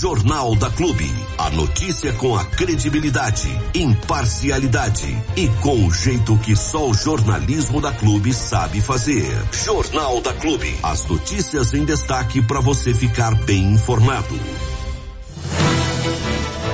Jornal da Clube. A notícia com a credibilidade, imparcialidade e com o jeito que só o jornalismo da Clube sabe fazer. Jornal da Clube. As notícias em destaque para você ficar bem informado.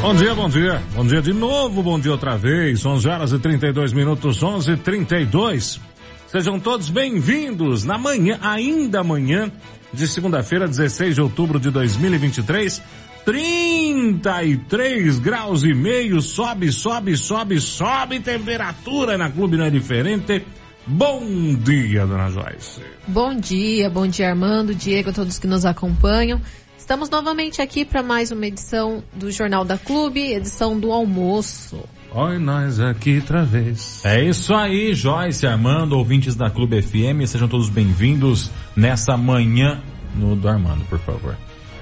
Bom dia, bom dia. Bom dia de novo, bom dia outra vez. 11 horas e 32 minutos, 11 e 32. Sejam todos bem-vindos na manhã, ainda amanhã, de segunda-feira, 16 de outubro de 2023. 33 graus e meio, sobe, sobe, sobe, sobe temperatura na Clube Não é Diferente. Bom dia, dona Joyce. Bom dia, bom dia Armando, Diego, a todos que nos acompanham. Estamos novamente aqui para mais uma edição do Jornal da Clube, edição do almoço. Oi, nós aqui outra vez. É isso aí, Joyce, Armando, ouvintes da Clube FM, sejam todos bem-vindos nessa manhã no do Armando, por favor.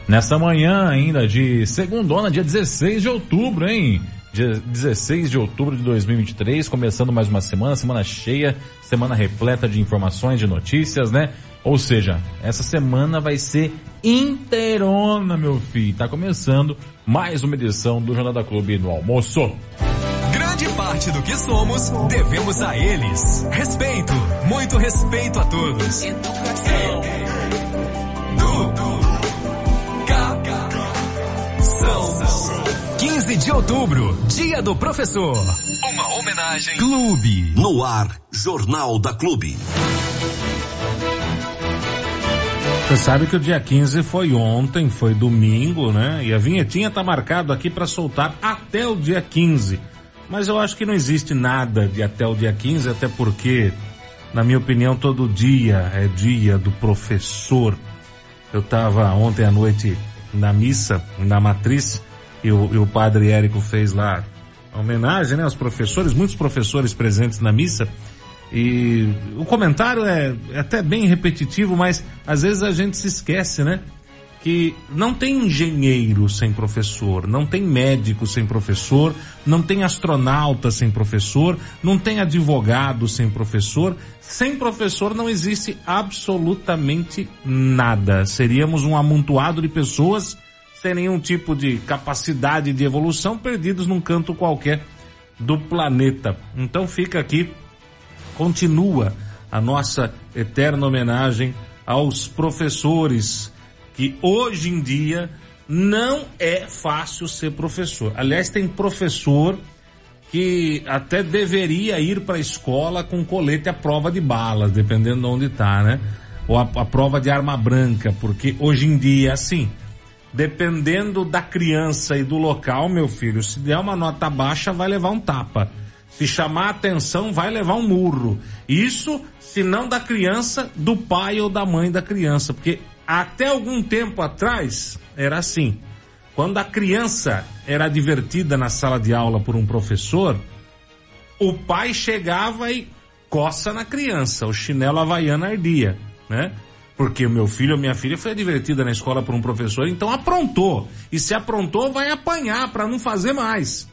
Nessa manhã ainda de segundona, dia 16 de outubro, hein? Dia 16 de outubro de 2023, começando mais uma semana, semana cheia, semana repleta de informações, de notícias, né? Ou seja, essa semana vai ser inteirona, meu filho. Tá começando mais uma edição do Jornal da Clube no almoço. Grande parte do que somos devemos a eles. Respeito, muito respeito a todos. Educação. 15 de outubro, Dia do Professor. Uma homenagem. Clube. No ar, Jornal da Clube. Você sabe que o dia 15 foi ontem, foi domingo, né? E a vinhetinha tá marcado aqui para soltar até o dia 15. Mas eu acho que não existe nada de até o dia 15, até porque, na minha opinião, todo dia é dia do professor. Eu estava ontem à noite na missa, na matriz, e o, e o padre Érico fez lá a homenagem, né, aos professores, muitos professores presentes na missa. E o comentário é, é até bem repetitivo, mas às vezes a gente se esquece, né? Que não tem engenheiro sem professor, não tem médico sem professor, não tem astronauta sem professor, não tem advogado sem professor. Sem professor não existe absolutamente nada. Seríamos um amontoado de pessoas nenhum tipo de capacidade de evolução, perdidos num canto qualquer do planeta. Então fica aqui continua a nossa eterna homenagem aos professores que hoje em dia não é fácil ser professor. Aliás, tem professor que até deveria ir para a escola com colete à prova de balas, dependendo de onde está, né? Ou a, a prova de arma branca, porque hoje em dia, assim, dependendo da criança e do local, meu filho, se der uma nota baixa, vai levar um tapa. Se chamar atenção, vai levar um murro. Isso, se não da criança, do pai ou da mãe da criança. Porque até algum tempo atrás, era assim. Quando a criança era divertida na sala de aula por um professor, o pai chegava e coça na criança, o chinelo havaiana ardia, né? Porque o meu filho ou minha filha foi divertida na escola por um professor, então aprontou. E se aprontou, vai apanhar para não fazer mais.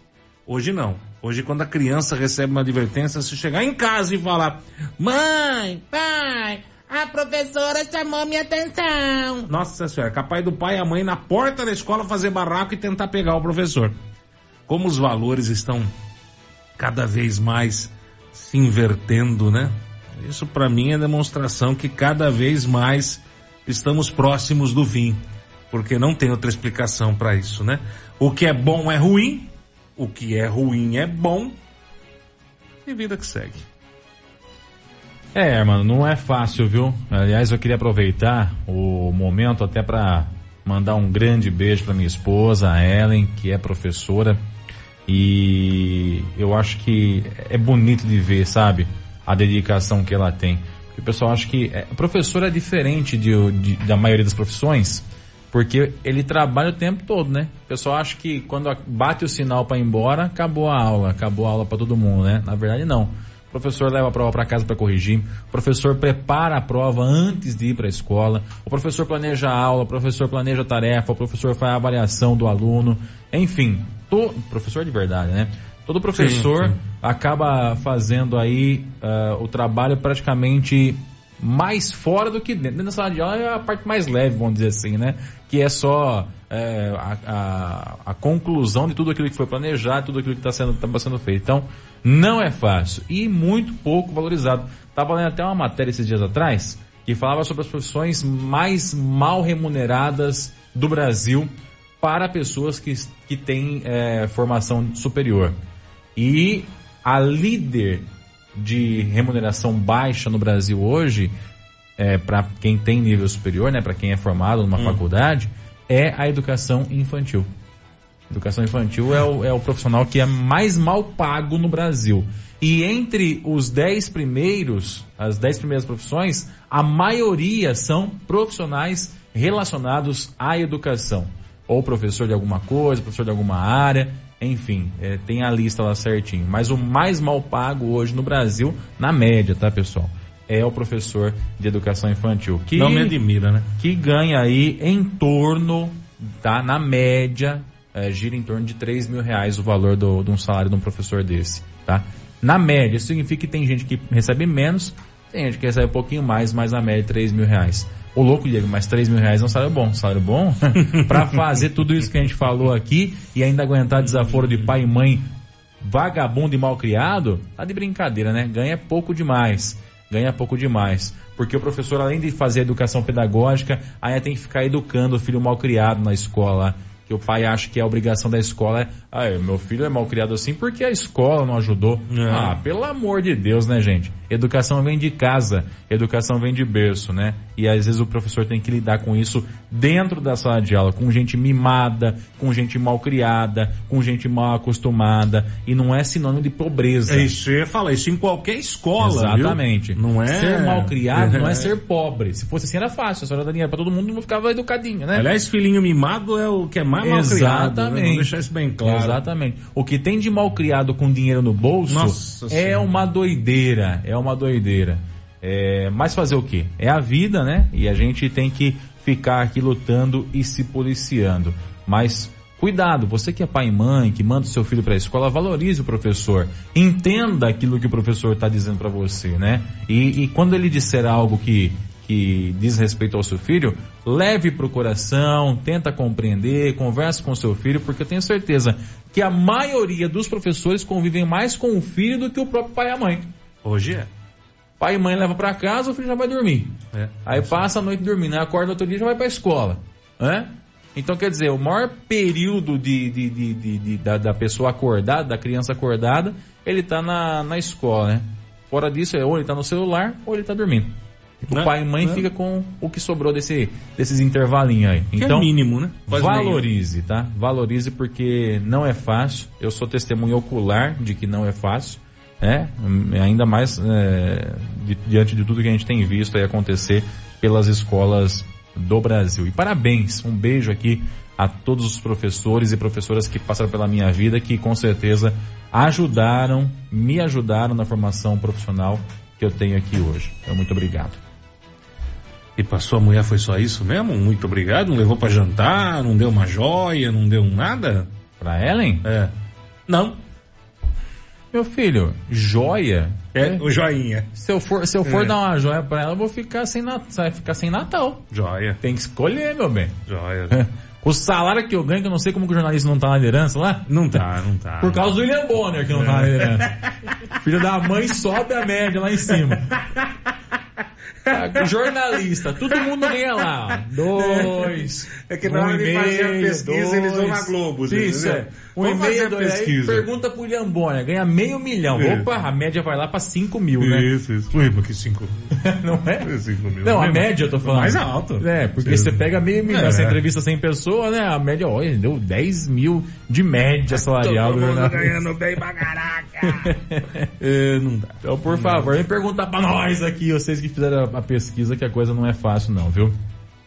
Hoje não. Hoje, quando a criança recebe uma advertência, se chegar em casa e falar, mãe, pai, a professora chamou minha atenção. Nossa senhora, capaz do pai e a mãe na porta da escola fazer barraco e tentar pegar o professor. Como os valores estão cada vez mais se invertendo, né? Isso para mim é demonstração que cada vez mais estamos próximos do fim, porque não tem outra explicação para isso, né? O que é bom é ruim, o que é ruim é bom e vida que segue. É, mano, não é fácil, viu? Aliás, eu queria aproveitar o momento até para mandar um grande beijo para minha esposa, a Ellen, que é professora. E eu acho que é bonito de ver, sabe? A dedicação que ela tem. Porque o pessoal acha que é, professor é diferente de, de, da maioria das profissões, porque ele trabalha o tempo todo, né? O pessoal acha que quando bate o sinal para ir embora, acabou a aula, acabou a aula para todo mundo, né? Na verdade, não. O professor leva a prova para casa para corrigir, o professor prepara a prova antes de ir para a escola, o professor planeja a aula, o professor planeja a tarefa, o professor faz a avaliação do aluno, enfim, todo, professor de verdade, né? Todo professor sim, sim. acaba fazendo aí uh, o trabalho praticamente mais fora do que dentro. Dentro da sala de aula é a parte mais leve, vamos dizer assim, né? Que é só é, a, a, a, conclusão de tudo aquilo que foi planejado, tudo aquilo que está sendo, tá sendo feito. Então, não é fácil e muito pouco valorizado. Estava lendo até uma matéria esses dias atrás que falava sobre as profissões mais mal remuneradas do Brasil para pessoas que, que têm é, formação superior. E a líder de remuneração baixa no Brasil hoje, é, para quem tem nível superior, né, para quem é formado numa hum. faculdade, é a educação infantil. Educação infantil é o, é o profissional que é mais mal pago no Brasil. E entre os dez primeiros, as dez primeiras profissões, a maioria são profissionais relacionados à educação. Ou professor de alguma coisa, professor de alguma área, enfim, é, tem a lista lá certinho. Mas o mais mal pago hoje no Brasil, na média, tá pessoal? É o professor de educação infantil. Que, Não me admira, né? Que ganha aí em torno, tá? Na média, é, gira em torno de 3 mil reais o valor do, de um salário de um professor desse, tá? Na média, isso significa que tem gente que recebe menos, tem gente que recebe um pouquinho mais, mas na média 3 mil reais. O louco, Diego, mas 3 mil reais é um salário bom. Salário bom para fazer tudo isso que a gente falou aqui e ainda aguentar desaforo de pai e mãe vagabundo e mal criado, tá de brincadeira, né? Ganha pouco demais. Ganha pouco demais. Porque o professor, além de fazer educação pedagógica, ainda tem que ficar educando o filho mal criado na escola que o pai acha que é a obrigação da escola é, ah, meu filho é mal criado assim porque a escola não ajudou. É. Ah, pelo amor de Deus, né, gente? Educação vem de casa, educação vem de berço, né? E às vezes o professor tem que lidar com isso dentro da sala de aula, com gente mimada, com gente mal criada, com gente mal acostumada, e não é sinônimo de pobreza. É isso, eu fala isso em qualquer escola, Exatamente. Viu? Não é ser mal criado, não é ser pobre. Se fosse assim era fácil, a senhora dinheiro para todo mundo, não ficava educadinho, né? Aliás, filhinho mimado é o que é mais mal Exatamente. criado. Né? deixar isso bem claro. Exatamente. O que tem de mal criado com dinheiro no bolso Nossa é senhora. uma doideira, é uma doideira. É, mas fazer o que? É a vida, né? E a gente tem que ficar aqui lutando e se policiando. Mas cuidado, você que é pai e mãe, que manda o seu filho para a escola, valorize o professor. Entenda aquilo que o professor está dizendo para você, né? E, e quando ele disser algo que, que diz respeito ao seu filho, leve para o coração, tenta compreender, converse com o seu filho, porque eu tenho certeza que a maioria dos professores convivem mais com o filho do que o próprio pai e a mãe. Hoje é. Pai e mãe leva para casa, o filho já vai dormir. É, aí passa a noite dormindo, acorda outro dia já vai para a escola. Né? Então quer dizer, o maior período de, de, de, de da, da, pessoa acordada, da criança acordada, ele está na, na escola, né? Fora disso, é ou ele está no celular ou ele está dormindo. O né? pai e mãe né? fica com o que sobrou desse, desses intervalinhos aí. Que é então, é mínimo, né? Faz valorize, tá? Valorize porque não é fácil. Eu sou testemunho ocular de que não é fácil né? Ainda mais é, diante de tudo que a gente tem visto aí acontecer pelas escolas do Brasil. E parabéns, um beijo aqui a todos os professores e professoras que passaram pela minha vida, que com certeza ajudaram, me ajudaram na formação profissional que eu tenho aqui hoje. Então, muito obrigado. E para sua mulher foi só isso mesmo? Muito obrigado. Não levou para jantar, não deu uma joia, não deu nada? Para Ellen? É. Não. Meu filho, joia. É, o joinha. Se eu for, se eu for é. dar uma joia pra ela, eu vou ficar sem, vai ficar sem Natal. Joia. Tem que escolher, meu bem. Joia. O salário que eu ganho, que eu não sei como que o jornalista não tá na liderança lá. Não tá, não tá. Por causa do William Bonner que não é. tá na liderança. Filho da mãe sobe a média lá em cima. Jornalista, todo mundo ganha lá. Dois. É que na hora de fazer a pesquisa, dois, eles vão na Globo. Isso, é. Um e meio, dois, aí pergunta pro Lhambônia, ganha meio milhão. Isso. Opa, a média vai lá pra cinco mil, né? Isso, isso. Ui, mas que cinco Não é? Cinco mil. Não, a média eu tô falando. Mais alto. É, porque Sim. você pega meio milhão, é. você entrevista 100 pessoas, né? A média, olha, deu 10 mil de média salarial. Todo mundo ganhando bem pra caraca. é, não dá. Então, por favor, vem perguntar pra nós aqui, vocês que fizeram a pesquisa, que a coisa não é fácil não, viu?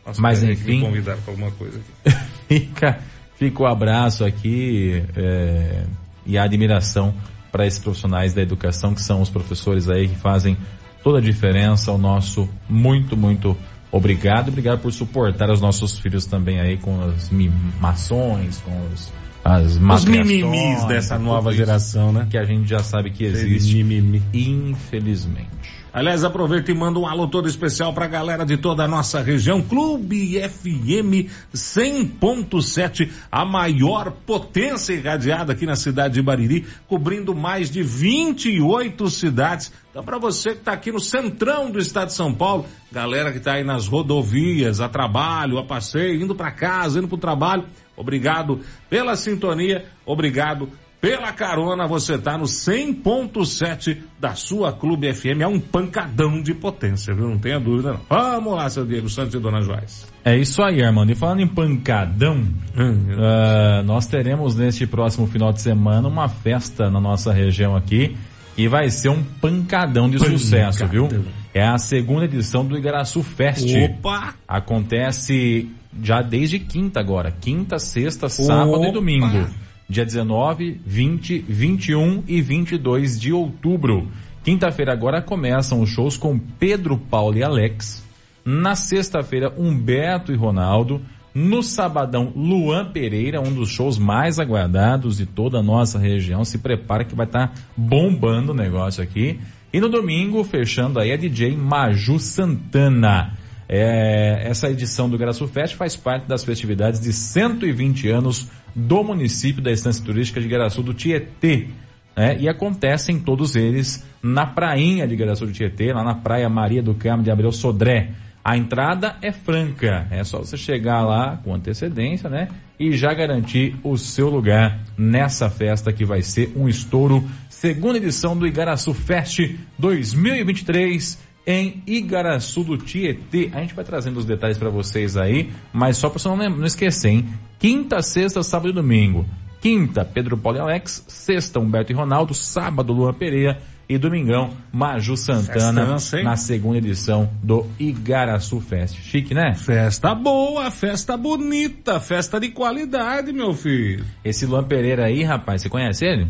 Nossa, Mas enfim. Me convidar pra alguma coisa aqui. fica Fica o abraço aqui é, e a admiração para esses profissionais da educação que são os professores aí que fazem toda a diferença. O nosso muito, muito obrigado. Obrigado por suportar os nossos filhos também aí com as mimações, com os as Os mimimis dessa nova geração, né? Que a gente já sabe que existe. Mimimi. Infelizmente. Aliás, aproveita e manda um alô todo especial pra galera de toda a nossa região. Clube FM 100.7, a maior potência irradiada aqui na cidade de Bariri, cobrindo mais de 28 cidades. Então, para você que está aqui no centrão do estado de São Paulo, galera que está aí nas rodovias, a trabalho, a passeio, indo para casa, indo para o trabalho, obrigado pela sintonia, obrigado pela carona, você tá no 100.7 da sua Clube FM. É um pancadão de potência, viu? Não tenha dúvida, não. Vamos lá, seu Diego Santos e Dona Joyce. É isso aí, Armando. E falando em pancadão, hum, uh, nós teremos neste próximo final de semana uma festa na nossa região aqui e vai ser um pancadão de pancadão. sucesso, viu? É a segunda edição do Igaraçu Fest. Opa! Acontece já desde quinta agora. Quinta, sexta, sábado Opa. e domingo dia 19, 20, 21 e 22 de outubro. Quinta-feira agora começam os shows com Pedro, Paulo e Alex. Na sexta-feira, Humberto e Ronaldo. No sabadão, Luan Pereira, um dos shows mais aguardados de toda a nossa região. Se prepara que vai estar tá bombando o negócio aqui. E no domingo, fechando aí, a DJ Maju Santana. É, essa edição do Graço Fest faz parte das festividades de 120 anos do município da Estância Turística de Garaçu do Tietê. Né? E acontecem todos eles na prainha de Garaçu do Tietê, lá na praia Maria do Carmo de Abreu Sodré. A entrada é franca, é só você chegar lá com antecedência, né? E já garantir o seu lugar nessa festa que vai ser um estouro. Segunda edição do Igaraçu Fest 2023 em Igaraçu do Tietê. A gente vai trazendo os detalhes para vocês aí, mas só para você não, não esquecer, hein? Quinta, sexta, sábado e domingo. Quinta, Pedro Paulo e Alex. Sexta, Humberto e Ronaldo. Sábado, Luan Pereira. E domingão, Maju Santana, na segunda edição do Igaraçu Fest. Chique, né? Festa boa, festa bonita, festa de qualidade, meu filho. Esse Luan Pereira aí, rapaz, você conhece ele?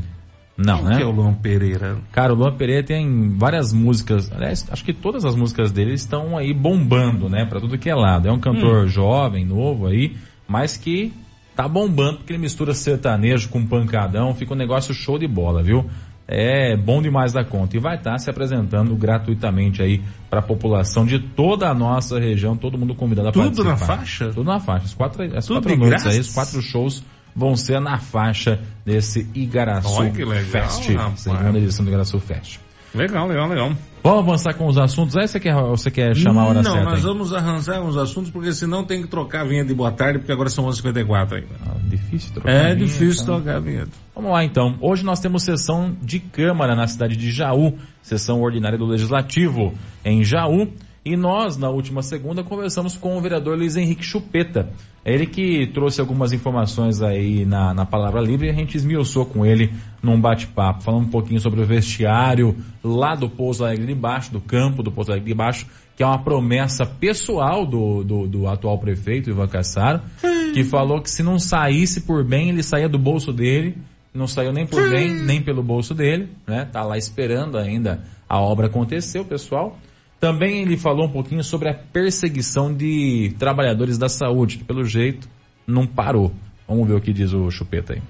Não, Quem né? que é o Luan Pereira? Cara, o Luan Pereira tem várias músicas, aliás, acho que todas as músicas dele estão aí bombando, né? Pra tudo que é lado. É um cantor hum. jovem, novo aí, mas que tá bombando porque ele mistura sertanejo com pancadão, fica um negócio show de bola, viu? É bom demais da conta e vai estar tá se apresentando gratuitamente aí para a população de toda a nossa região, todo mundo convidado a Tudo participar. Tudo na faixa? Tudo na faixa. As quatro, as Tudo quatro noites aí, os quatro shows vão ser na faixa desse Igaraçu legal, Fest, rapaz. segunda edição do Igaraçu Fest. Legal, legal, legal. Vamos avançar com os assuntos aí? Você quer, você quer chamar a hora não, certa? Não, nós aí? vamos arranjar uns assuntos, porque senão tem que trocar a vinha de boa tarde, porque agora são 11h54 ainda. Ah, difícil trocar É vinha, difícil então. trocar a vinheta. Vamos lá então. Hoje nós temos sessão de Câmara na cidade de Jaú, sessão ordinária do Legislativo em Jaú. E nós, na última segunda, conversamos com o vereador Luiz Henrique Chupeta. É ele que trouxe algumas informações aí na, na Palavra Livre e a gente esmiuçou com ele num bate-papo, falando um pouquinho sobre o vestiário lá do Pouso Alegre de Baixo, do campo do Pouso Alegre de Baixo, que é uma promessa pessoal do, do, do atual prefeito, Ivan Cassaro, que falou que se não saísse por bem, ele saía do bolso dele, não saiu nem por bem, nem pelo bolso dele, né? Tá lá esperando ainda a obra acontecer, o pessoal. Também ele falou um pouquinho sobre a perseguição de trabalhadores da saúde, que pelo jeito não parou. Vamos ver o que diz o Chupeta aí.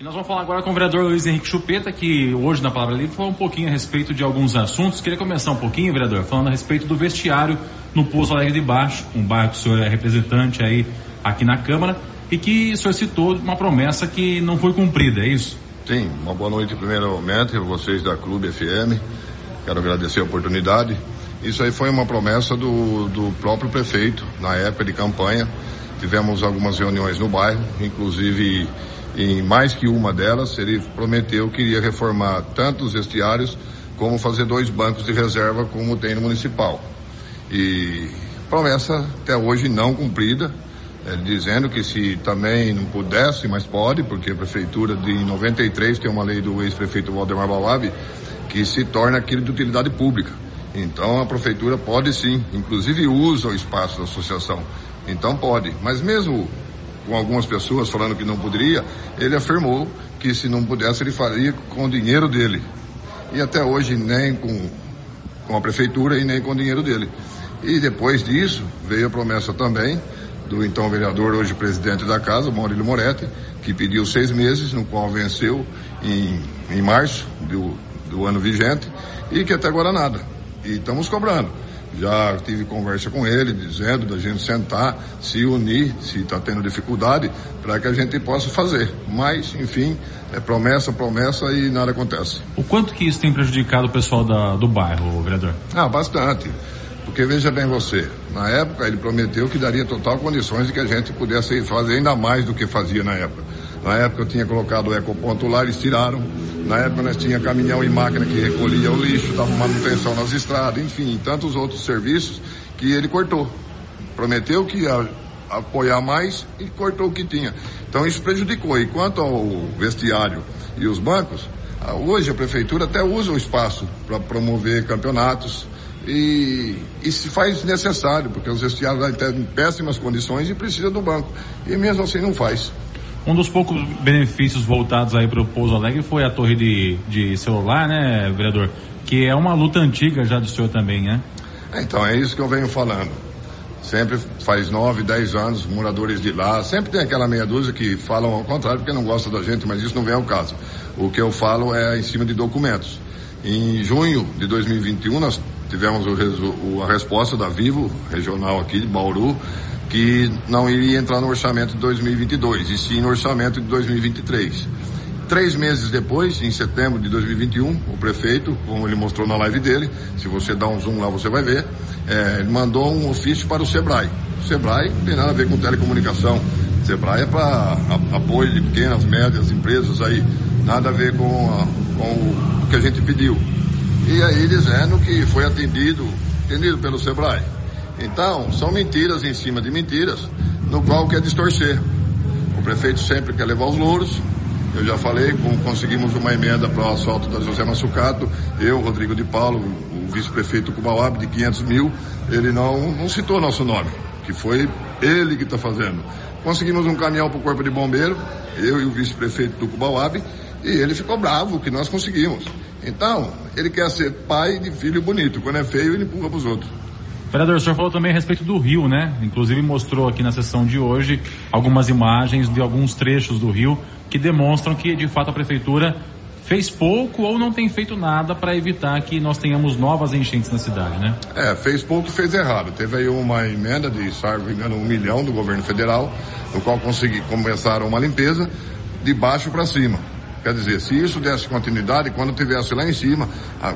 E nós vamos falar agora com o vereador Luiz Henrique Chupeta, que hoje na Palavra Livre falou um pouquinho a respeito de alguns assuntos. Queria começar um pouquinho, vereador, falando a respeito do vestiário no Poço Alegre de Baixo, um bairro que o senhor é representante aí aqui na Câmara, e que o senhor citou uma promessa que não foi cumprida, é isso? Sim, uma boa noite primeiramente a vocês da Clube FM Quero agradecer a oportunidade. Isso aí foi uma promessa do, do próprio prefeito na época de campanha. Tivemos algumas reuniões no bairro, inclusive em mais que uma delas, ele prometeu que iria reformar tanto os vestiários como fazer dois bancos de reserva como tem no municipal. E promessa até hoje não cumprida, é, dizendo que se também não pudesse, mas pode, porque a prefeitura de 93 tem uma lei do ex-prefeito Waldemar Balabi que se torna aquilo de utilidade pública. Então a prefeitura pode sim, inclusive usa o espaço da associação. Então pode. Mas mesmo com algumas pessoas falando que não poderia, ele afirmou que se não pudesse ele faria com o dinheiro dele. E até hoje nem com, com a prefeitura e nem com o dinheiro dele. E depois disso veio a promessa também do então vereador, hoje presidente da casa, Maurílio Moretti, que pediu seis meses, no qual venceu em, em março do, do ano vigente e que até agora nada. E estamos cobrando. Já tive conversa com ele, dizendo da gente sentar, se unir, se está tendo dificuldade, para que a gente possa fazer. Mas, enfim, é promessa, promessa e nada acontece. O quanto que isso tem prejudicado o pessoal da, do bairro, vereador? Ah, bastante. Porque veja bem você, na época ele prometeu que daria total condições de que a gente pudesse fazer ainda mais do que fazia na época. Na época eu tinha colocado o ecoponto lá, eles tiraram. Na época nós tinha caminhão e máquina que recolhia o lixo, dava manutenção nas estradas, enfim, tantos outros serviços que ele cortou. Prometeu que ia apoiar mais e cortou o que tinha. Então isso prejudicou. E quanto ao vestiário e os bancos, hoje a prefeitura até usa o espaço para promover campeonatos, e, e, se faz necessário, porque os vestiários estão em péssimas condições e precisa do banco. E mesmo assim não faz. Um dos poucos benefícios voltados aí para o Pouso Alegre foi a torre de, de celular, né, vereador? Que é uma luta antiga já do senhor também, né? Então, é isso que eu venho falando. Sempre faz nove, dez anos, moradores de lá, sempre tem aquela meia dúzia que falam ao contrário porque não gosta da gente, mas isso não vem ao caso. O que eu falo é em cima de documentos. Em junho de 2021, nós tivemos o, a resposta da Vivo, regional aqui de Bauru, que não iria entrar no orçamento de 2022, e sim no orçamento de 2023. Três meses depois, em setembro de 2021, o prefeito, como ele mostrou na live dele, se você dá um zoom lá você vai ver, é, mandou um ofício para o Sebrae. O Sebrae não tem nada a ver com telecomunicação. Sebrae é para apoio de pequenas, médias empresas aí, nada a ver com, a, com o que a gente pediu. E aí dizendo que foi atendido, atendido pelo Sebrae. Então, são mentiras em cima de mentiras, no qual quer distorcer. O prefeito sempre quer levar os louros. Eu já falei, conseguimos uma emenda para o asfalto da José Massucato, eu, Rodrigo de Paulo, o vice-prefeito Cubauab, de 500 mil, ele não, não citou nosso nome, que foi ele que está fazendo. Conseguimos um caminhão para o Corpo de Bombeiro, eu e o vice-prefeito do Cubauab, e ele ficou bravo que nós conseguimos. Então, ele quer ser pai de filho bonito. Quando é feio, ele empurra para os outros. Vereador, o senhor falou também a respeito do rio, né? Inclusive mostrou aqui na sessão de hoje algumas imagens de alguns trechos do rio que demonstram que, de fato, a prefeitura fez pouco ou não tem feito nada para evitar que nós tenhamos novas enchentes na cidade, né? É, fez pouco fez errado. Teve aí uma emenda de, salvo engano, um milhão do governo federal, no qual consegui, começaram uma limpeza de baixo para cima. Quer dizer, se isso desse continuidade, quando tivesse lá em cima,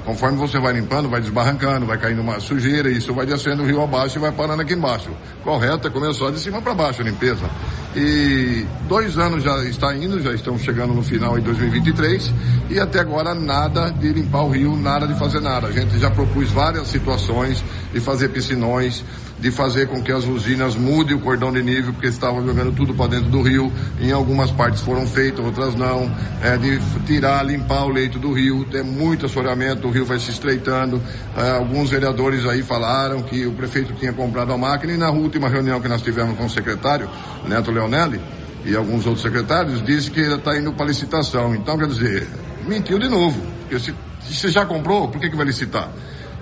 conforme você vai limpando, vai desbarrancando, vai caindo uma sujeira, isso vai descendo o rio abaixo e vai parando aqui embaixo. Correto, é começou de cima para baixo a limpeza. E dois anos já está indo, já estamos chegando no final de 2023, e até agora nada de limpar o rio, nada de fazer nada. A gente já propôs várias situações de fazer piscinões, de fazer com que as usinas mudem o cordão de nível, porque estavam jogando tudo para dentro do rio. Em algumas partes foram feitas, outras não. É, de tirar, limpar o leito do rio. Tem muito assoreamento, o rio vai se estreitando. É, alguns vereadores aí falaram que o prefeito tinha comprado a máquina e na última reunião que nós tivemos com o secretário, Neto Leonelli, e alguns outros secretários, disse que está indo para licitação. Então, quer dizer, mentiu de novo. Porque se você já comprou, por que, que vai licitar?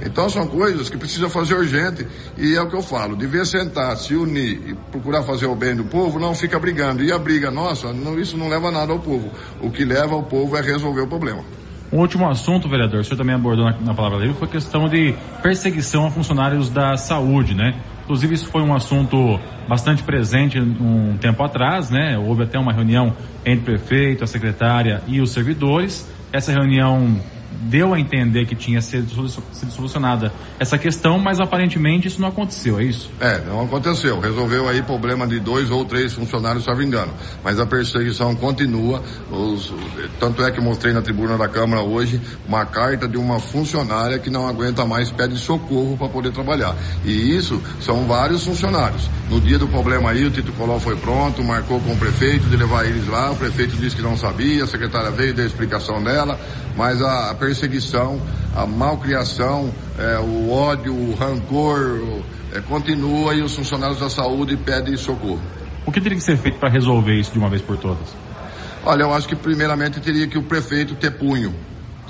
Então são coisas que precisa fazer urgente e é o que eu falo, devia sentar, se unir e procurar fazer o bem do povo, não fica brigando. E a briga nossa, não, isso não leva nada ao povo. O que leva ao povo é resolver o problema. Um último assunto, vereador, o senhor também abordou na, na palavra dele, foi a questão de perseguição a funcionários da saúde, né? Inclusive isso foi um assunto bastante presente um tempo atrás, né? Houve até uma reunião entre o prefeito, a secretária e os servidores. Essa reunião deu a entender que tinha sido, solucionada essa questão, mas aparentemente isso não aconteceu, é isso? É, não aconteceu. Resolveu aí problema de dois ou três funcionários, se engano. Mas a perseguição continua. Os, tanto é que mostrei na tribuna da Câmara hoje uma carta de uma funcionária que não aguenta mais, pede socorro para poder trabalhar. E isso são vários funcionários. No dia do problema aí, o Tito Coló foi pronto, marcou com o prefeito de levar eles lá, o prefeito disse que não sabia, a secretária veio, deu a explicação dela, mas a, a perseguição, a malcriação, é, o ódio, o rancor é, continua e os funcionários da saúde pedem socorro. O que teria que ser feito para resolver isso de uma vez por todas? Olha, eu acho que primeiramente teria que o prefeito ter punho.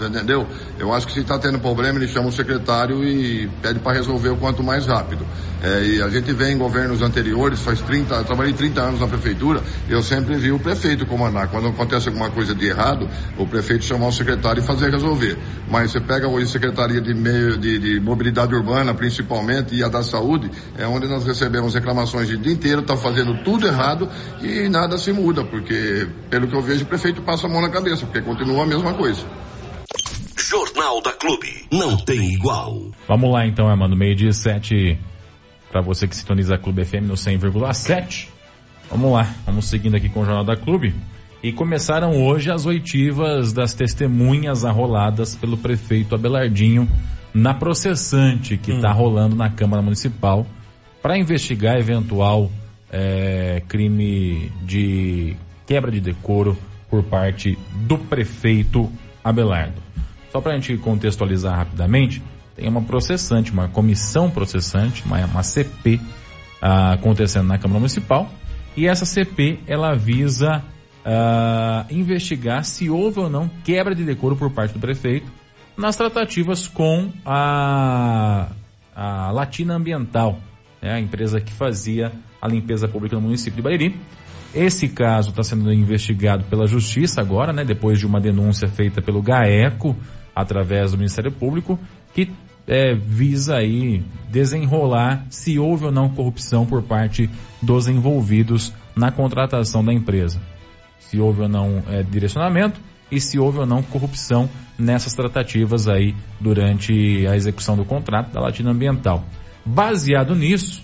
Entendeu? Eu acho que se está tendo problema, ele chama o secretário e pede para resolver o quanto mais rápido. É, e a gente vê em governos anteriores, faz 30, eu trabalhei 30 anos na prefeitura, eu sempre vi o prefeito comandar. Quando acontece alguma coisa de errado, o prefeito chamar o secretário e fazer resolver. Mas você pega hoje a Secretaria de, meio, de, de Mobilidade Urbana, principalmente, e a da Saúde, é onde nós recebemos reclamações o dia inteiro, está fazendo tudo errado e nada se muda, porque, pelo que eu vejo, o prefeito passa a mão na cabeça, porque continua a mesma coisa. Jornal da Clube. Não tem igual. Vamos lá então, Armando. Meio dia sete para você que sintoniza a Clube FM no 100,7. Vamos lá, vamos seguindo aqui com o Jornal da Clube. E começaram hoje as oitivas das testemunhas arroladas pelo prefeito Abelardinho na processante que está hum. rolando na Câmara Municipal para investigar eventual é, crime de quebra de decoro por parte do prefeito Abelardo. Só para a gente contextualizar rapidamente, tem uma processante, uma comissão processante, uma, uma CP ah, acontecendo na Câmara Municipal, e essa CP ela visa ah, investigar se houve ou não quebra de decoro por parte do prefeito nas tratativas com a, a Latina Ambiental, né, a empresa que fazia a limpeza pública no município de Bairi. Esse caso está sendo investigado pela Justiça agora, né, depois de uma denúncia feita pelo GAECO, através do Ministério Público, que é, visa aí desenrolar se houve ou não corrupção por parte dos envolvidos na contratação da empresa. Se houve ou não é, direcionamento e se houve ou não corrupção nessas tratativas aí durante a execução do contrato da Latina Ambiental. Baseado nisso,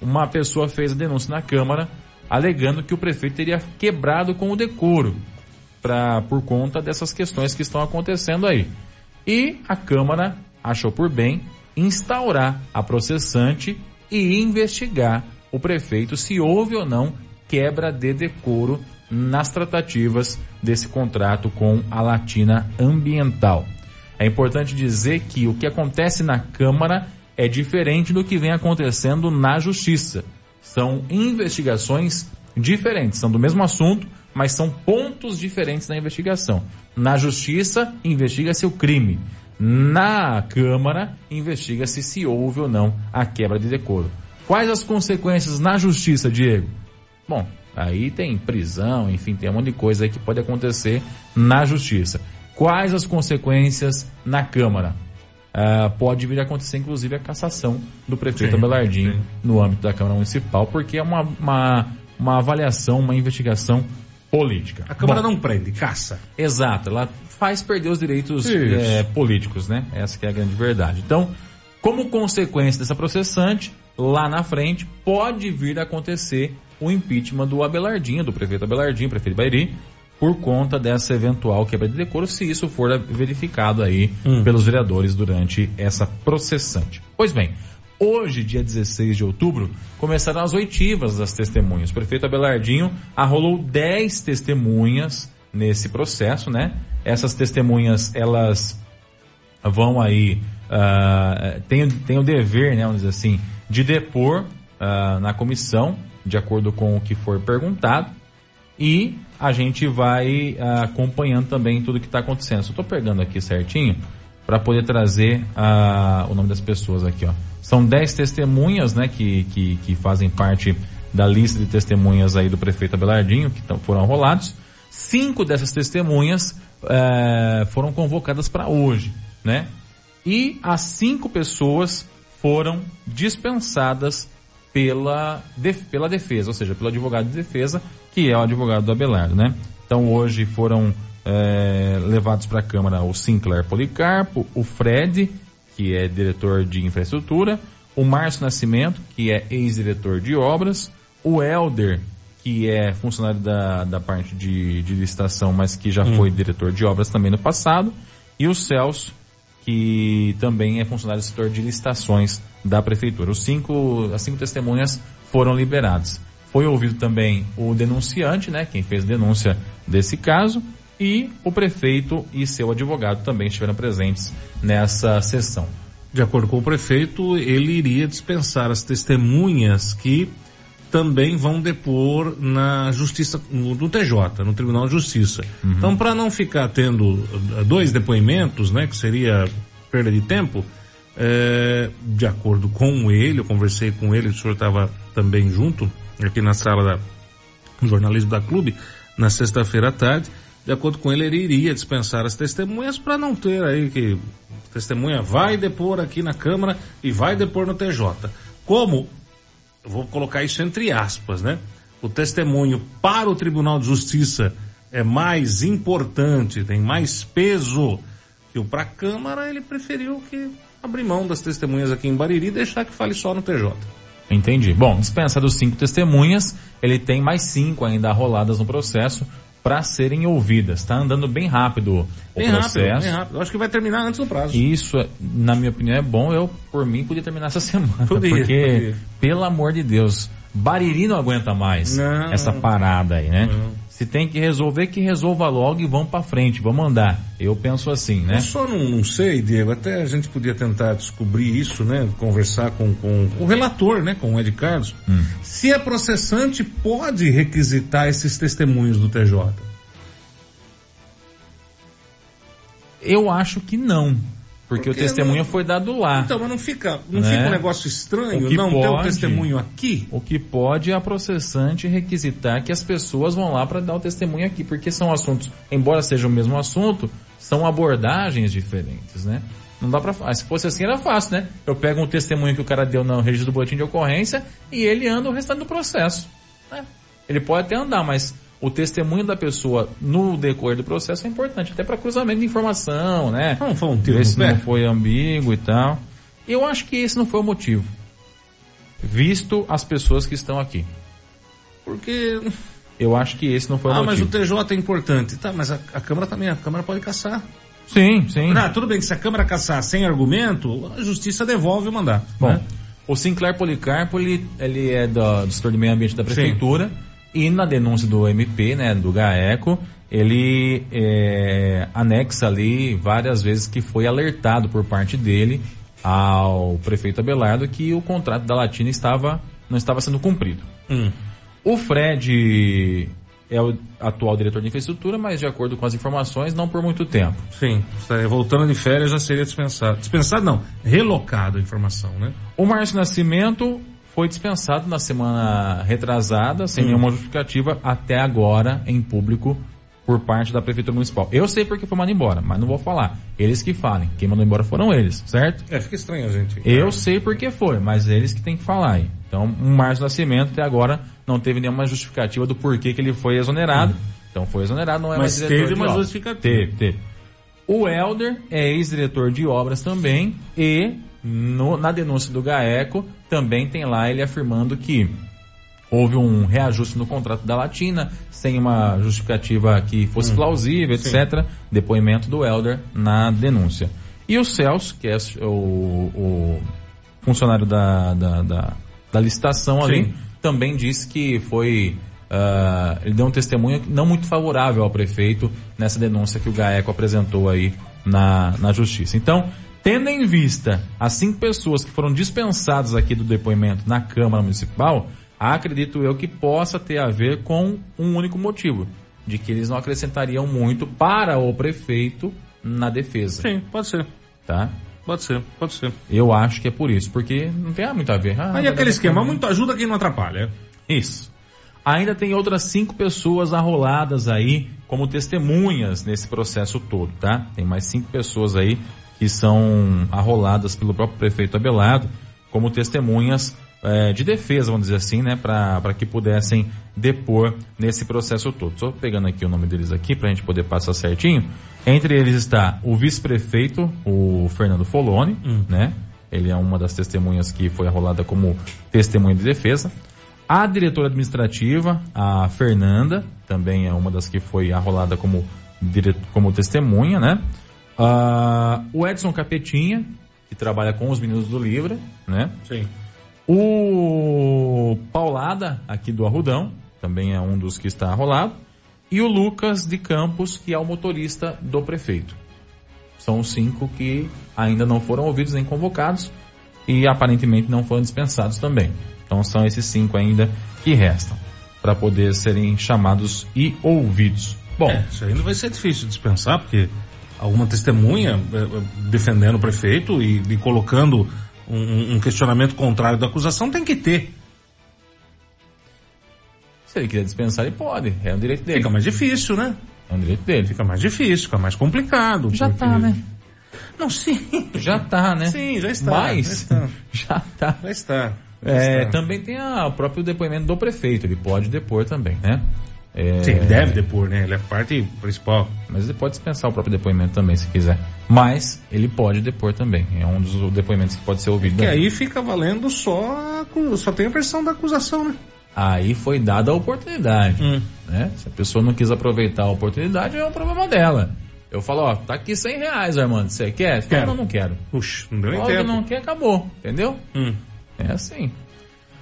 uma pessoa fez a denúncia na Câmara alegando que o prefeito teria quebrado com o decoro pra, por conta dessas questões que estão acontecendo aí. E a Câmara achou por bem instaurar a processante e investigar o prefeito se houve ou não quebra de decoro nas tratativas desse contrato com a Latina Ambiental. É importante dizer que o que acontece na Câmara é diferente do que vem acontecendo na Justiça. São investigações diferentes, são do mesmo assunto, mas são pontos diferentes na investigação. Na justiça, investiga-se o crime. Na Câmara, investiga-se se houve ou não a quebra de decoro. Quais as consequências na justiça, Diego? Bom, aí tem prisão, enfim, tem um monte de coisa aí que pode acontecer na justiça. Quais as consequências na Câmara? Uh, pode vir a acontecer, inclusive, a cassação do prefeito sim, Abelardinho sim. no âmbito da Câmara Municipal, porque é uma, uma, uma avaliação, uma investigação política. A Câmara Bom, não prende, caça. Exato, ela faz perder os direitos é, políticos, né? Essa é a grande verdade. Então, como consequência dessa processante, lá na frente pode vir a acontecer o impeachment do Abelardinho, do prefeito Abelardinho, prefeito Bairi, por conta dessa eventual quebra de decoro, se isso for verificado aí hum. pelos vereadores durante essa processante. Pois bem, Hoje, dia 16 de outubro, começaram as oitivas das testemunhas. O prefeito Abelardinho arrolou 10 testemunhas nesse processo, né? Essas testemunhas, elas vão aí, uh, tem, tem o dever, né, vamos dizer assim, de depor uh, na comissão, de acordo com o que for perguntado, e a gente vai uh, acompanhando também tudo que está acontecendo. Estou pegando aqui certinho para poder trazer o nome das pessoas aqui, ó. São dez testemunhas, né, que, que, que, fazem parte da lista de testemunhas aí do prefeito Abelardinho, que tão, foram rolados. Cinco dessas testemunhas é, foram convocadas para hoje, né? E as cinco pessoas foram dispensadas pela, pela defesa, ou seja, pelo advogado de defesa, que é o advogado do Abelardo, né? Então hoje foram é, levados para a Câmara o Sinclair Policarpo, o Fred que é diretor de infraestrutura, o Márcio Nascimento, que é ex-diretor de obras, o Elder, que é funcionário da, da parte de, de licitação, mas que já hum. foi diretor de obras também no passado, e o Celso, que também é funcionário do setor de licitações da prefeitura. Os cinco, as cinco testemunhas foram liberadas. Foi ouvido também o denunciante, né, quem fez denúncia desse caso, e o prefeito e seu advogado também estiveram presentes nessa sessão. De acordo com o prefeito, ele iria dispensar as testemunhas que também vão depor na justiça, no, TJ, no Tribunal de Justiça. Uhum. Então, para não ficar tendo eh, dois depoimentos, né, que seria perda de tempo, é, de acordo com ele, eu conversei com ele, o senhor estava também junto, aqui na sala da do jornalismo da clube, na sexta-feira à tarde, de acordo com ele, ele iria dispensar as testemunhas para não ter aí que testemunha vai depor aqui na Câmara e vai depor no TJ. Como vou colocar isso entre aspas, né? O testemunho para o Tribunal de Justiça é mais importante, tem mais peso que o para a Câmara, ele preferiu que abrir mão das testemunhas aqui em Bariri e deixar que fale só no TJ. Entendi. Bom, dispensa dos cinco testemunhas, ele tem mais cinco ainda roladas no processo para serem ouvidas. Está andando bem rápido o bem processo. Rápido, bem rápido. Eu acho que vai terminar antes do prazo. Isso, na minha opinião, é bom. Eu, por mim, podia terminar essa semana. Podia, porque, podia. pelo amor de Deus, Bariri não aguenta mais não. essa parada aí, né? Não. Se tem que resolver, que resolva logo e vamos para frente, vamos andar. Eu penso assim, né? Eu só não, não, sei, Diego, até a gente podia tentar descobrir isso, né? Conversar com, com o relator, né? Com o Ed Carlos. Hum. Se a processante pode requisitar esses testemunhos do TJ. Eu acho que não. Porque, porque o testemunho não... foi dado lá. Então, mas não fica, não né? fica um negócio estranho não pode, ter o testemunho aqui? O que pode é a processante requisitar que as pessoas vão lá para dar o testemunho aqui, porque são assuntos, embora seja o mesmo assunto, são abordagens diferentes, né? Não dá para Se fosse assim era fácil, né? Eu pego um testemunho que o cara deu no registro do boletim de ocorrência e ele anda o restante do processo. Né? Ele pode até andar, mas o testemunho da pessoa no decorrer do processo é importante, até para cruzamento de informação, né? Não foi um tiro Ver se não foi ambíguo e tal. Eu acho que esse não foi o motivo. Visto as pessoas que estão aqui. Porque. Eu acho que esse não foi ah, o motivo. Ah, mas o TJ é importante. Tá, mas a, a Câmara também, a Câmara pode caçar. Sim, sim. Ah, tudo bem que se a Câmara caçar sem argumento, a Justiça devolve o mandato. Bom, né? o Sinclair Policarpo, ele, ele é do, do setor de meio ambiente da Prefeitura. Sim e na denúncia do MP, né, do GAECO, ele é, anexa ali várias vezes que foi alertado por parte dele ao prefeito Abelardo que o contrato da Latina estava, não estava sendo cumprido. Hum. O Fred é o atual diretor de infraestrutura, mas de acordo com as informações, não por muito tempo. Sim, voltando de férias já seria dispensado. Dispensado não, relocado a informação, né? O Márcio Nascimento foi dispensado na semana retrasada, sem hum. nenhuma justificativa, até agora em público por parte da Prefeitura Municipal. Eu sei porque foi mandado embora, mas não vou falar. Eles que falem. Quem mandou embora foram eles, certo? É, fica estranho a gente. Eu sei porque foi, mas eles que têm que falar aí. Então, um Márcio Nascimento até agora não teve nenhuma justificativa do porquê que ele foi exonerado. Hum. Então foi exonerado, não é mas mais diretor teve uma justificativa. Teve, teve. O Helder é ex-diretor de obras também e no, na denúncia do GAECO, também tem lá ele afirmando que houve um reajuste no contrato da Latina, sem uma justificativa que fosse hum, plausível, etc. Sim. Depoimento do Elder na denúncia. E o Celso, que é o, o funcionário da, da, da, da licitação ali, sim. também disse que foi. Uh, ele deu um testemunho não muito favorável ao prefeito nessa denúncia que o GAECO apresentou aí na, na justiça. Então, Tendo em vista as cinco pessoas que foram dispensadas aqui do depoimento na Câmara Municipal, acredito eu que possa ter a ver com um único motivo, de que eles não acrescentariam muito para o prefeito na defesa. Sim, pode ser. Tá? Pode ser, pode ser. Eu acho que é por isso, porque não tem muito a ver. Ah, Aí aquele esquema, muito ajuda quem não atrapalha. Isso. Ainda tem outras cinco pessoas arroladas aí como testemunhas nesse processo todo, tá? Tem mais cinco pessoas aí que são arroladas pelo próprio prefeito Abelardo como testemunhas é, de defesa, vamos dizer assim, né, para que pudessem depor nesse processo todo. Estou pegando aqui o nome deles aqui para a gente poder passar certinho. Entre eles está o vice-prefeito, o Fernando Foloni, hum. né? Ele é uma das testemunhas que foi arrolada como testemunha de defesa. A diretora administrativa, a Fernanda, também é uma das que foi arrolada como, como testemunha, né? Uh, o Edson Capetinha, que trabalha com os meninos do Livra, né? Sim. O Paulada, aqui do Arrudão, também é um dos que está arrolado. E o Lucas de Campos, que é o motorista do prefeito. São os cinco que ainda não foram ouvidos nem convocados e aparentemente não foram dispensados também. Então são esses cinco ainda que restam para poder serem chamados e ouvidos. Bom, é, isso ainda vai ser difícil dispensar, porque alguma testemunha eh, defendendo o prefeito e, e colocando um, um, questionamento contrário da acusação tem que ter. Se ele quiser dispensar, ele pode. É um direito dele. Fica mais difícil, né? É um direito dele. Fica mais difícil, fica mais complicado. Já porque... tá, né? Não, sim. Já tá, né? Sim, já está. Mas, já está. Já tá. Já está. É, também tem a, o próprio depoimento do prefeito, ele pode depor também, né? É... Sim, deve depor, né? Ele é parte principal. Mas ele pode dispensar o próprio depoimento também, se quiser. Mas ele pode depor também. É um dos depoimentos que pode ser ouvido. E aí fica valendo só só tem a versão da acusação, né? Aí foi dada a oportunidade, hum. né? Se a pessoa não quis aproveitar a oportunidade, é um problema dela. Eu falo, ó, tá aqui 100 reais, Armando. Você quer? Quero. Não, não quero. Puxa, não deu nem tempo. não quer, acabou. Entendeu? Hum. É assim.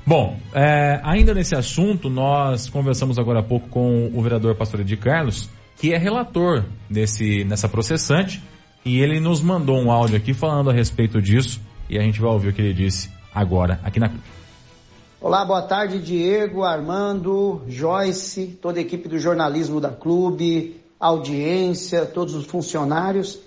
Bom, é, ainda nesse assunto, nós conversamos agora há pouco com o vereador Pastor de Carlos, que é relator desse, nessa processante, e ele nos mandou um áudio aqui falando a respeito disso, e a gente vai ouvir o que ele disse agora aqui na Olá, boa tarde, Diego, Armando, Joyce, toda a equipe do jornalismo da clube, audiência, todos os funcionários.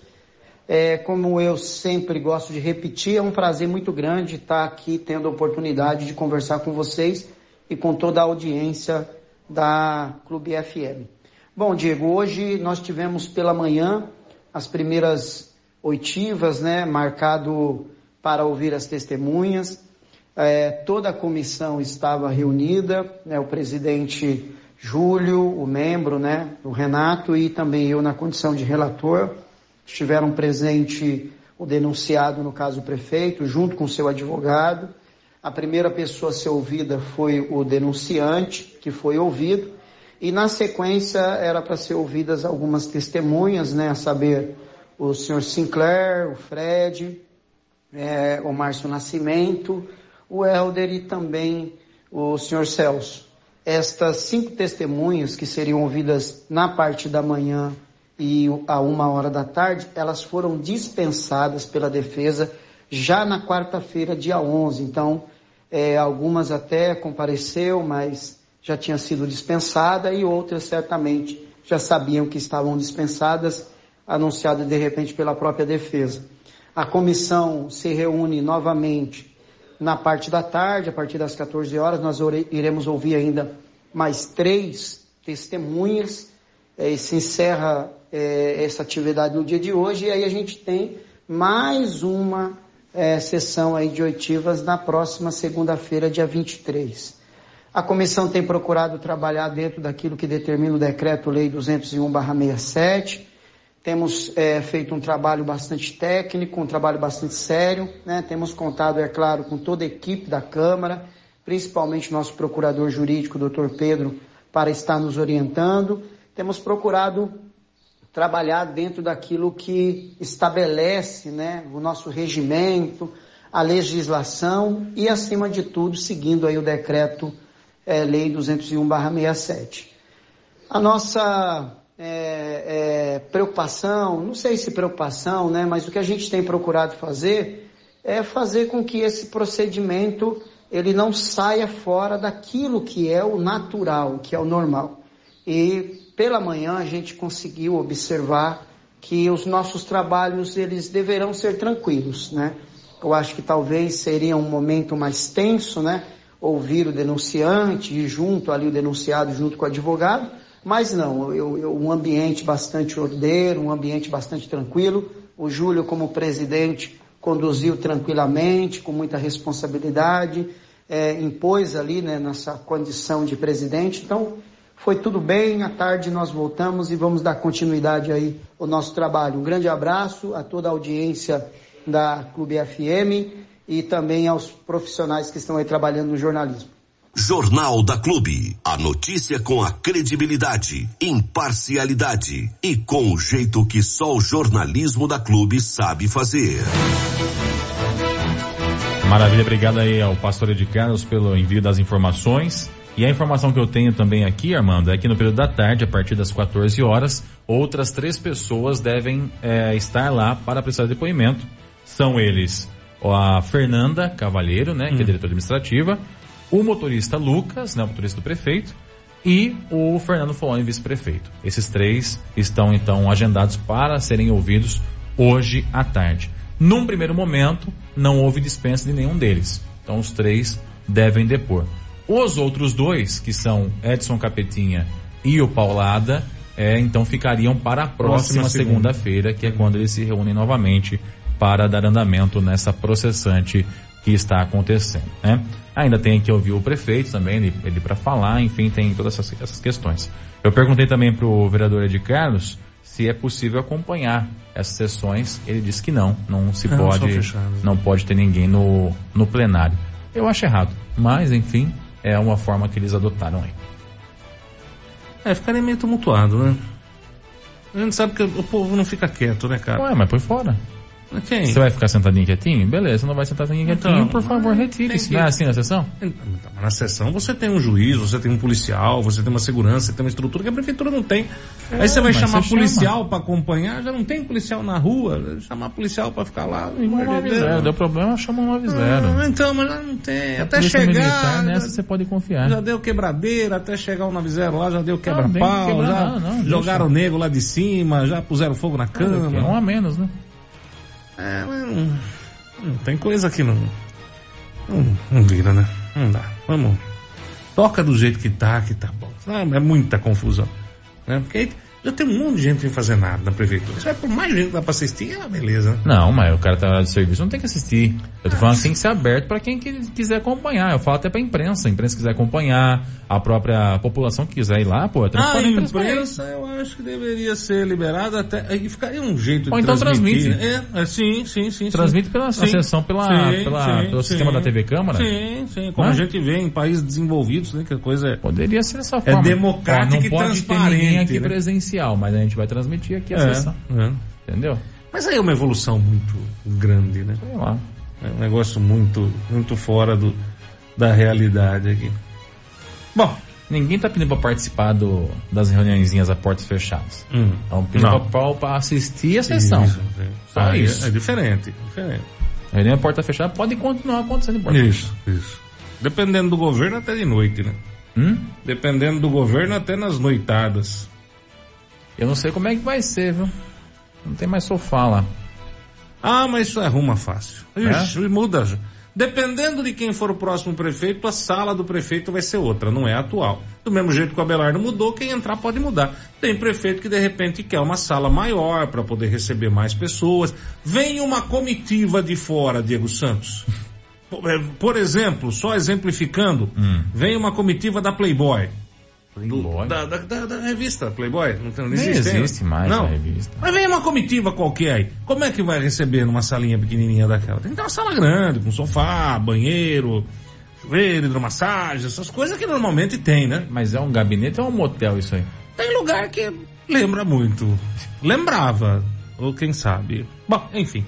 É, como eu sempre gosto de repetir, é um prazer muito grande estar aqui tendo a oportunidade de conversar com vocês e com toda a audiência da Clube FM. Bom, Diego, hoje nós tivemos pela manhã as primeiras oitivas, né, marcado para ouvir as testemunhas. É, toda a comissão estava reunida, né, o presidente Júlio, o membro, né, o Renato e também eu na condição de relator. Estiveram presente o denunciado, no caso o prefeito, junto com seu advogado. A primeira pessoa a ser ouvida foi o denunciante, que foi ouvido, e na sequência era para ser ouvidas algumas testemunhas, né, a saber, o senhor Sinclair, o Fred, é, o Márcio Nascimento, o Helder e também o senhor Celso. Estas cinco testemunhas que seriam ouvidas na parte da manhã e a uma hora da tarde, elas foram dispensadas pela defesa já na quarta-feira, dia 11. Então, é, algumas até compareceu, mas já tinha sido dispensada e outras certamente já sabiam que estavam dispensadas, anunciadas de repente pela própria defesa. A comissão se reúne novamente na parte da tarde, a partir das 14 horas, nós iremos ouvir ainda mais três testemunhas é, e se encerra é, essa atividade no dia de hoje e aí a gente tem mais uma é, sessão aí de oitivas na próxima segunda-feira, dia 23. A comissão tem procurado trabalhar dentro daquilo que determina o decreto-lei 201/67. Temos é, feito um trabalho bastante técnico, um trabalho bastante sério. Né? Temos contado, é claro, com toda a equipe da Câmara, principalmente nosso procurador jurídico, doutor Pedro, para estar nos orientando temos procurado trabalhar dentro daquilo que estabelece né, o nosso regimento, a legislação e, acima de tudo, seguindo aí o decreto é, Lei 201-67. A nossa é, é, preocupação, não sei se preocupação, né, mas o que a gente tem procurado fazer é fazer com que esse procedimento ele não saia fora daquilo que é o natural, que é o normal. E pela manhã a gente conseguiu observar que os nossos trabalhos eles deverão ser tranquilos, né? Eu acho que talvez seria um momento mais tenso, né? Ouvir o denunciante e junto ali o denunciado junto com o advogado, mas não, eu, eu, um ambiente bastante ordeiro, um ambiente bastante tranquilo. O Júlio, como presidente, conduziu tranquilamente, com muita responsabilidade, é, impôs ali, né, nessa condição de presidente. Então, foi tudo bem, à tarde nós voltamos e vamos dar continuidade aí ao nosso trabalho. Um grande abraço a toda a audiência da Clube FM e também aos profissionais que estão aí trabalhando no jornalismo. Jornal da Clube. A notícia com a credibilidade, imparcialidade e com o jeito que só o jornalismo da Clube sabe fazer. Maravilha, obrigado aí ao pastor Ed Carlos pelo envio das informações. E a informação que eu tenho também aqui, Armando, é que no período da tarde, a partir das 14 horas, outras três pessoas devem é, estar lá para prestar depoimento. São eles a Fernanda Cavalheiro, né, que é hum. diretora administrativa, o motorista Lucas, né, o motorista do prefeito, e o Fernando Foloni, vice-prefeito. Esses três estão então agendados para serem ouvidos hoje à tarde. Num primeiro momento, não houve dispensa de nenhum deles. Então os três devem depor. Os outros dois, que são Edson Capetinha e o Paulada, é, então ficariam para a próxima, próxima segunda-feira, que é quando eles se reúnem novamente para dar andamento nessa processante que está acontecendo. Né? Ainda tem que ouvir o prefeito também, ele, ele para falar, enfim, tem todas essas, essas questões. Eu perguntei também para o vereador Ed Carlos se é possível acompanhar essas sessões. Ele disse que não, não se não, pode, não pode ter ninguém no, no plenário. Eu acho errado, mas enfim, é uma forma que eles adotaram aí. É, ficaria meio tumultuado, né? A gente sabe que o povo não fica quieto, né, cara? Ué, mas põe fora. Quem? Você vai ficar sentadinho quietinho? Beleza, você não vai sentar quietinho, então, por favor, retire-se. Não é assim na sessão? Então, na sessão você tem um juiz, você tem um policial, você tem uma segurança, você tem uma estrutura que a prefeitura não tem. É, Aí você vai chamar você policial para acompanhar, já não tem policial na rua, chamar policial para ficar lá. Zero, deu problema, chama um 90. Ah, então, mas já não tem. A até chegar. Militar, nessa você pode confiar. Já deu quebradeira, até chegar o 90 lá, já deu quebra-pau, já não, não, jogaram o nego lá de cima, já puseram fogo na cama. Um a menos, né? É, mas não, não, tem coisa que não, não. Não vira, né? Não dá. Vamos. Toca do jeito que tá, que tá bom. Ah, é muita confusão. Né? Porque já tem um monte de gente sem fazer nada na prefeitura. Você vai por mais gente que dá pra assistir, ah, beleza. Não, mas o cara tá de serviço, não tem que assistir. Eu tô falando assim que ser aberto para quem quiser acompanhar. Eu falo até pra imprensa. A imprensa quiser acompanhar, a própria população que quiser ir lá, pô, é Ah, a imprensa eu acho que deveria ser liberada até. E ficaria um jeito Ou de então transmite. É, é, sim, sim, sim. Transmite pela sim. sessão, pela, sim, pela, pelo sistema da TV Câmara? Sim, sim. Como a gente vê em países desenvolvidos, né? Que a coisa é. Poderia ser dessa forma. É democrática e transparente. Ter aqui né? presencial, mas a gente vai transmitir aqui a é, sessão. É. Entendeu? Mas aí é uma evolução muito grande, né? Sei lá. É um negócio muito, muito fora do, da realidade aqui. Bom, ninguém tá pedindo para participar do, das reuniõezinhas a portas fechadas. Hum, Estão pedindo para assistir a sessão. Isso, Só ah, isso. É, é, diferente, diferente. A reunião a porta fechada pode continuar acontecendo em porta Isso, fechada. isso. Dependendo do governo, até de noite, né? Hum? Dependendo do governo, até nas noitadas. Eu não sei como é que vai ser, viu? Não tem mais sofá lá. Ah, mas isso arruma fácil. Ixi, é? muda. Dependendo de quem for o próximo prefeito, a sala do prefeito vai ser outra, não é atual. Do mesmo jeito que o Abelardo mudou, quem entrar pode mudar. Tem prefeito que de repente quer uma sala maior para poder receber mais pessoas. Vem uma comitiva de fora, Diego Santos. Por exemplo, só exemplificando, hum. vem uma comitiva da Playboy. Playboy? Da, da, da, da, revista Playboy. Não, tem, não existe, Nem existe mais não. a revista. Mas vem uma comitiva qualquer aí. Como é que vai receber numa salinha pequenininha daquela? Tem que ter uma sala grande, com sofá, banheiro, chuveiro, hidromassagem, essas coisas que normalmente tem, né? Mas é um gabinete ou é um motel isso aí? Tem lugar que lembra muito. Lembrava. Ou quem sabe. Bom, enfim.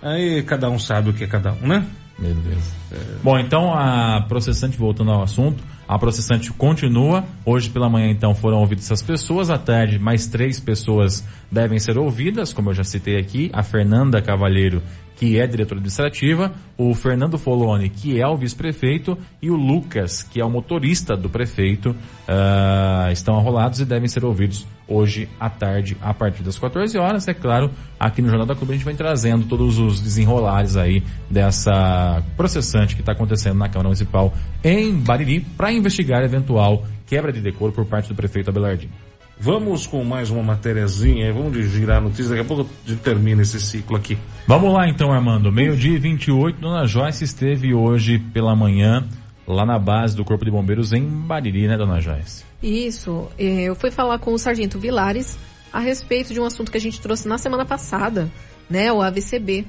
Aí cada um sabe o que é cada um, né? Beleza. É... Bom, então a processante, voltando ao assunto, a processante continua. Hoje pela manhã, então, foram ouvidas essas pessoas. À tarde, mais três pessoas devem ser ouvidas, como eu já citei aqui. A Fernanda Cavalheiro que é diretora administrativa, o Fernando Foloni, que é o vice-prefeito, e o Lucas, que é o motorista do prefeito, uh, estão arrolados e devem ser ouvidos hoje à tarde, a partir das 14 horas. É claro, aqui no Jornal da Clube a gente vem trazendo todos os desenrolares aí dessa processante que está acontecendo na Câmara Municipal em Bariri para investigar eventual quebra de decoro por parte do prefeito Abelardinho. Vamos com mais uma matériazinha, vamos girar a notícia, daqui a pouco termina esse ciclo aqui. Vamos lá então, Armando. Meio-dia e 28, Dona Joyce esteve hoje pela manhã lá na base do Corpo de Bombeiros em Bariri, né, Dona Joyce? Isso. É, eu fui falar com o Sargento Vilares a respeito de um assunto que a gente trouxe na semana passada, né, o AVCB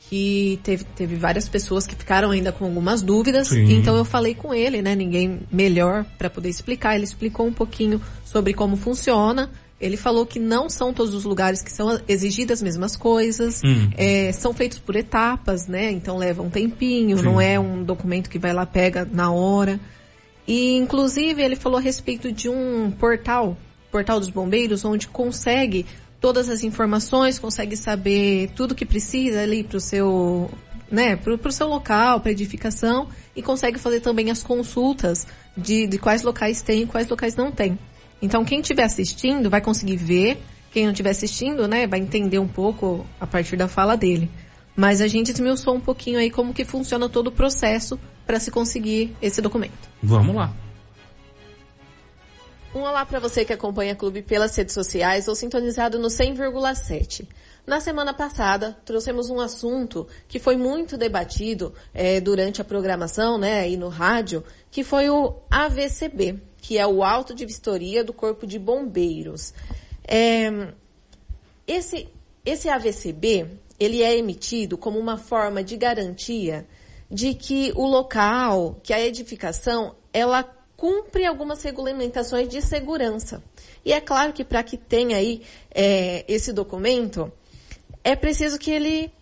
que teve, teve várias pessoas que ficaram ainda com algumas dúvidas. Sim. Então eu falei com ele, né? Ninguém melhor para poder explicar. Ele explicou um pouquinho sobre como funciona. Ele falou que não são todos os lugares que são exigidas as mesmas coisas, hum. é, são feitos por etapas, né? Então leva um tempinho, Sim. não é um documento que vai lá pega na hora. E inclusive ele falou a respeito de um portal, portal dos bombeiros, onde consegue todas as informações, consegue saber tudo que precisa ali para o seu né, para o seu local, para edificação e consegue fazer também as consultas de, de quais locais tem e quais locais não tem. Então quem estiver assistindo vai conseguir ver, quem não estiver assistindo, né, vai entender um pouco a partir da fala dele. Mas a gente esmiuçou um pouquinho aí como que funciona todo o processo para se conseguir esse documento. Vamos lá. Um olá para você que acompanha o Clube pelas redes sociais ou sintonizado no 100,7. Na semana passada, trouxemos um assunto que foi muito debatido é, durante a programação, né, aí no rádio, que foi o AVCB, que é o Auto de Vistoria do Corpo de Bombeiros. É, esse, esse AVCB, ele é emitido como uma forma de garantia de que o local, que a edificação, ela cumpre algumas regulamentações de segurança. E é claro que para que tenha aí é, esse documento, é preciso que ele,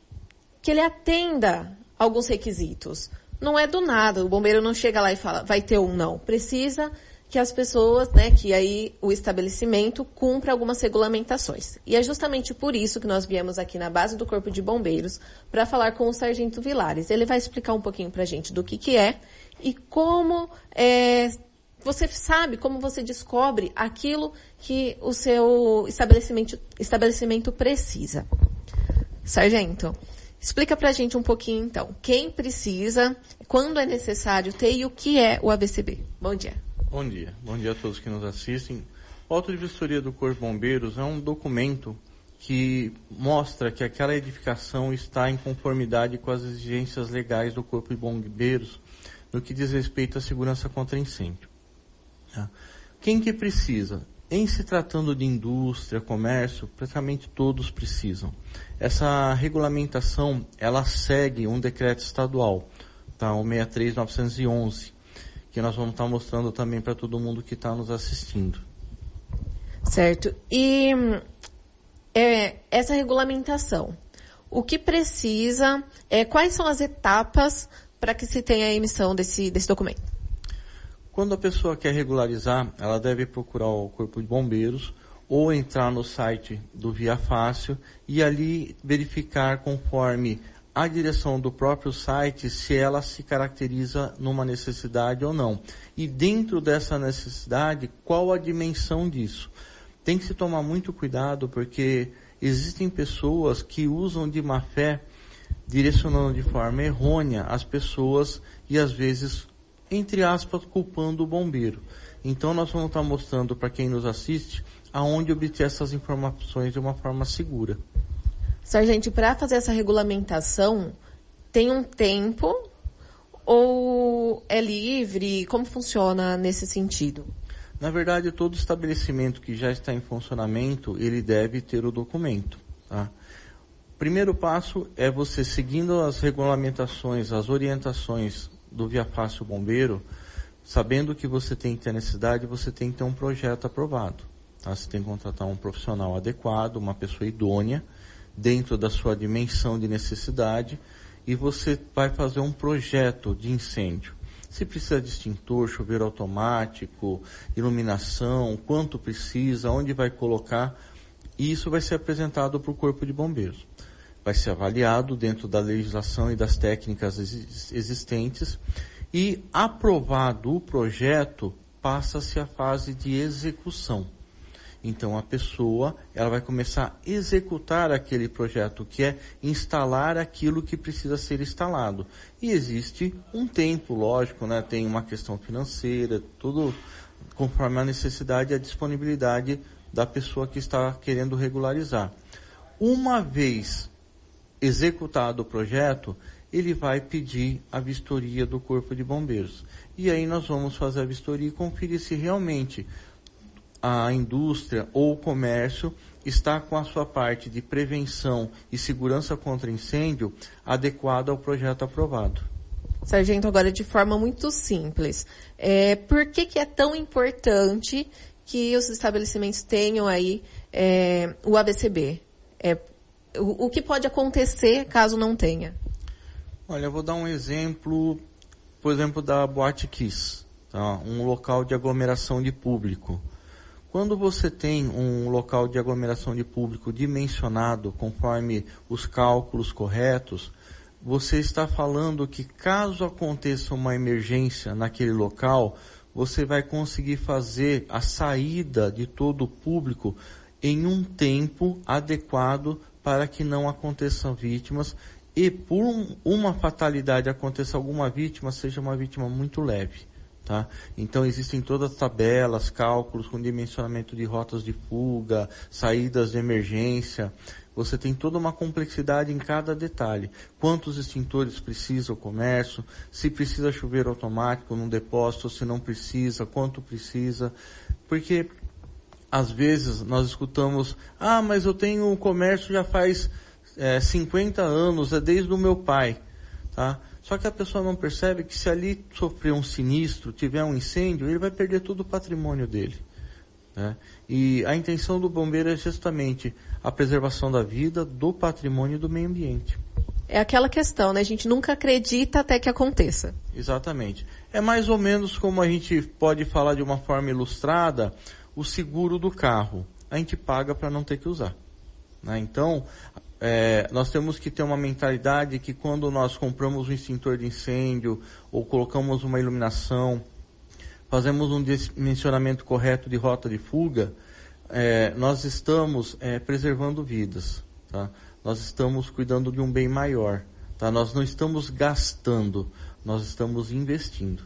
que ele atenda alguns requisitos. Não é do nada, o bombeiro não chega lá e fala, vai ter um não. Precisa que as pessoas, né, que aí o estabelecimento cumpra algumas regulamentações. E é justamente por isso que nós viemos aqui na base do Corpo de Bombeiros para falar com o Sargento Vilares. Ele vai explicar um pouquinho para a gente do que que é e como é, você sabe, como você descobre aquilo que o seu estabelecimento, estabelecimento precisa. Sargento, explica pra gente um pouquinho então, quem precisa, quando é necessário ter e o que é o ABCB. Bom dia. Bom dia. Bom dia a todos que nos assistem. O Auto de Vistoria do Corpo de Bombeiros é um documento que mostra que aquela edificação está em conformidade com as exigências legais do Corpo de Bombeiros no que diz respeito à segurança contra incêndio. Tá? Quem que precisa? Em se tratando de indústria, comércio, praticamente todos precisam. Essa regulamentação, ela segue um decreto estadual, tá? O 63911, que nós vamos estar mostrando também para todo mundo que está nos assistindo. Certo. E é, essa regulamentação, o que precisa, é, quais são as etapas para que se tenha a emissão desse, desse documento? Quando a pessoa quer regularizar, ela deve procurar o Corpo de Bombeiros ou entrar no site do Via Fácil e ali verificar conforme a direção do próprio site se ela se caracteriza numa necessidade ou não. E dentro dessa necessidade, qual a dimensão disso? Tem que se tomar muito cuidado porque existem pessoas que usam de má fé, direcionando de forma errônea as pessoas e às vezes entre aspas, culpando o bombeiro. Então nós vamos estar mostrando para quem nos assiste aonde obter essas informações de uma forma segura. Sargento, para fazer essa regulamentação, tem um tempo ou é livre? Como funciona nesse sentido? Na verdade, todo estabelecimento que já está em funcionamento, ele deve ter o documento. Tá? Primeiro passo é você seguindo as regulamentações, as orientações do Via Fácil Bombeiro, sabendo que você tem que ter necessidade, você tem que ter um projeto aprovado. Tá? Você tem que contratar um profissional adequado, uma pessoa idônea, dentro da sua dimensão de necessidade, e você vai fazer um projeto de incêndio. Se precisa de extintor, chuveiro automático, iluminação, quanto precisa, onde vai colocar, e isso vai ser apresentado para o Corpo de Bombeiros vai ser avaliado dentro da legislação e das técnicas existentes e aprovado o projeto passa-se a fase de execução. Então a pessoa, ela vai começar a executar aquele projeto, que é instalar aquilo que precisa ser instalado. E existe um tempo, lógico, né? Tem uma questão financeira, tudo conforme a necessidade e a disponibilidade da pessoa que está querendo regularizar. Uma vez executado o projeto, ele vai pedir a vistoria do Corpo de Bombeiros. E aí nós vamos fazer a vistoria e conferir se realmente a indústria ou o comércio está com a sua parte de prevenção e segurança contra incêndio adequada ao projeto aprovado. Sargento, agora de forma muito simples, é, por que, que é tão importante que os estabelecimentos tenham aí é, o ABCB? É, o, que pode acontecer caso não tenha? Olha, eu vou dar um exemplo, por exemplo, da Boate Kiss, tá? um local de aglomeração de público. Quando você tem um local de aglomeração de público dimensionado conforme os cálculos corretos, você está falando que caso aconteça uma emergência naquele local, você vai conseguir fazer a saída de todo o público em um tempo adequado para que não aconteçam vítimas e por um, uma fatalidade aconteça alguma vítima, seja uma vítima muito leve. Tá? Então existem todas as tabelas, cálculos com dimensionamento de rotas de fuga, saídas de emergência. Você tem toda uma complexidade em cada detalhe. Quantos extintores precisa o comércio, se precisa chuveiro automático num depósito, se não precisa, quanto precisa. Porque às vezes nós escutamos, ah, mas eu tenho um comércio já faz é, 50 anos, é desde o meu pai. Tá? Só que a pessoa não percebe que se ali sofrer um sinistro, tiver um incêndio, ele vai perder todo o patrimônio dele. Né? E a intenção do bombeiro é justamente a preservação da vida, do patrimônio e do meio ambiente. É aquela questão, né? A gente nunca acredita até que aconteça. Exatamente. É mais ou menos como a gente pode falar de uma forma ilustrada o seguro do carro. A gente paga para não ter que usar. Né? Então, é, nós temos que ter uma mentalidade que quando nós compramos um extintor de incêndio ou colocamos uma iluminação, fazemos um dimensionamento correto de rota de fuga, é, nós estamos é, preservando vidas, tá? Nós estamos cuidando de um bem maior, tá? Nós não estamos gastando, nós estamos investindo.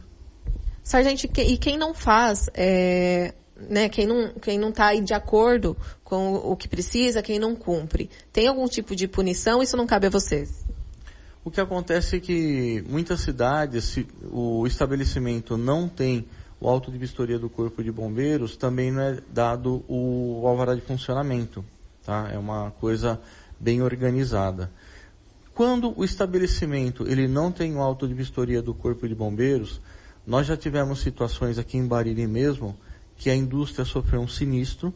Sargento, e quem não faz é, né, quem não, quem não está de acordo com o que precisa, quem não cumpre, tem algum tipo de punição? Isso não cabe a vocês? O que acontece é que muitas cidades, se o estabelecimento não tem o auto de vistoria do Corpo de Bombeiros, também não é dado o alvará de funcionamento. Tá? É uma coisa bem organizada. Quando o estabelecimento ele não tem o auto de vistoria do Corpo de Bombeiros, nós já tivemos situações aqui em Bariri mesmo, que a indústria sofreu um sinistro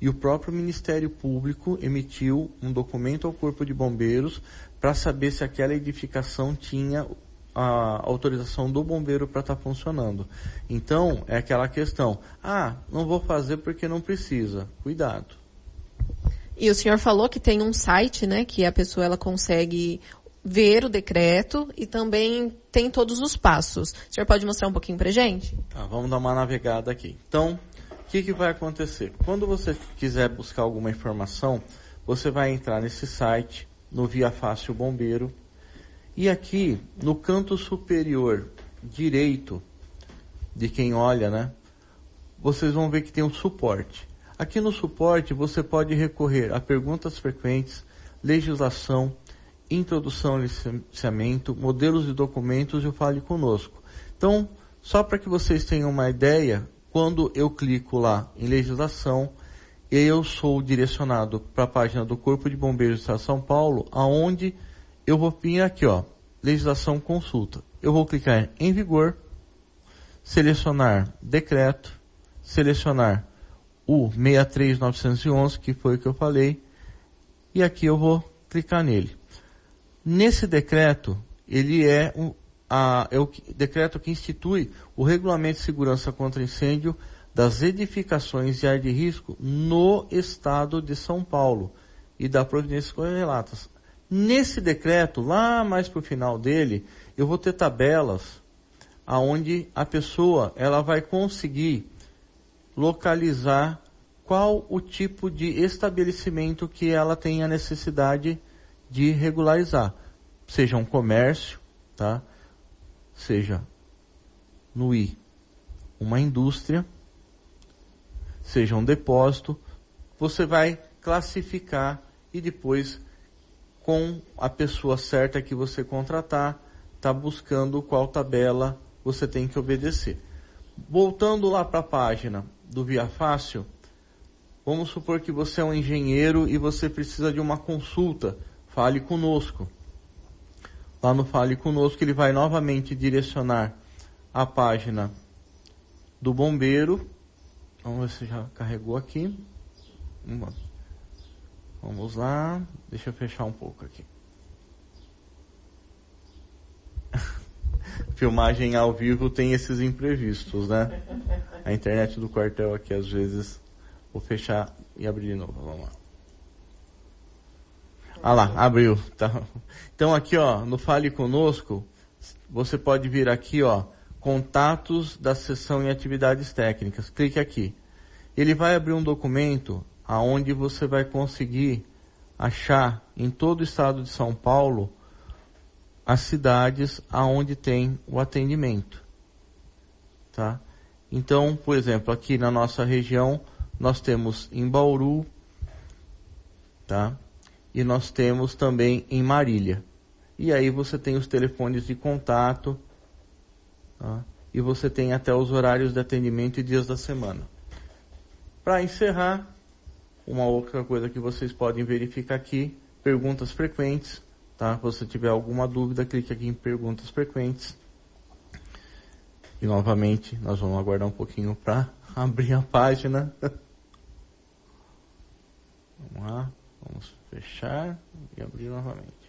e o próprio Ministério Público emitiu um documento ao Corpo de Bombeiros para saber se aquela edificação tinha a autorização do bombeiro para estar tá funcionando. Então, é aquela questão, ah, não vou fazer porque não precisa. Cuidado. E o senhor falou que tem um site, né, que a pessoa ela consegue ver o decreto e também tem todos os passos. O senhor pode mostrar um pouquinho para gente? Tá, vamos dar uma navegada aqui. Então, o que, que vai acontecer? Quando você quiser buscar alguma informação, você vai entrar nesse site, no Via Fácil Bombeiro, e aqui, no canto superior direito de quem olha, né? Vocês vão ver que tem um suporte. Aqui no suporte você pode recorrer a perguntas frequentes, legislação, introdução ao licenciamento, modelos de documentos e o Fale Conosco. Então, só para que vocês tenham uma ideia, quando eu clico lá em legislação, eu sou direcionado para a página do Corpo de Bombeiros do Estado de São Paulo, aonde eu vou vir aqui, ó, legislação consulta. Eu vou clicar em vigor, selecionar decreto, selecionar o 63911, que foi o que eu falei, e aqui eu vou clicar nele. Nesse decreto, ele é, um, a, é o decreto que institui o Regulamento de Segurança contra Incêndio das edificações de área de risco no estado de São Paulo e da providências correlatas. Nesse decreto, lá mais para o final dele, eu vou ter tabelas aonde a pessoa ela vai conseguir localizar qual o tipo de estabelecimento que ela tem a necessidade de regularizar, seja um comércio, tá? Seja no I uma indústria, seja um depósito, você vai classificar e depois com a pessoa certa que você contratar, tá buscando qual tabela você tem que obedecer. Voltando lá para a página do Via Fácil, vamos supor que você é um engenheiro e você precisa de uma consulta Fale conosco. Lá no Fale conosco ele vai novamente direcionar a página do bombeiro. Vamos ver se já carregou aqui. Vamos lá. Deixa eu fechar um pouco aqui. Filmagem ao vivo tem esses imprevistos, né? A internet do quartel aqui às vezes vou fechar e abrir de novo. Vamos lá. Ah lá, abriu. Tá. Então aqui, ó, no Fale Conosco, você pode vir aqui, ó, contatos da sessão em atividades técnicas. Clique aqui. Ele vai abrir um documento aonde você vai conseguir achar em todo o estado de São Paulo as cidades aonde tem o atendimento. Tá? Então, por exemplo, aqui na nossa região, nós temos em Bauru, tá? E nós temos também em Marília. E aí você tem os telefones de contato, tá? E você tem até os horários de atendimento e dias da semana. Para encerrar, uma outra coisa que vocês podem verificar aqui, perguntas frequentes, tá? Se você tiver alguma dúvida, clique aqui em perguntas frequentes. E novamente, nós vamos aguardar um pouquinho para abrir a página. vamos lá, vamos fechar e abrir novamente.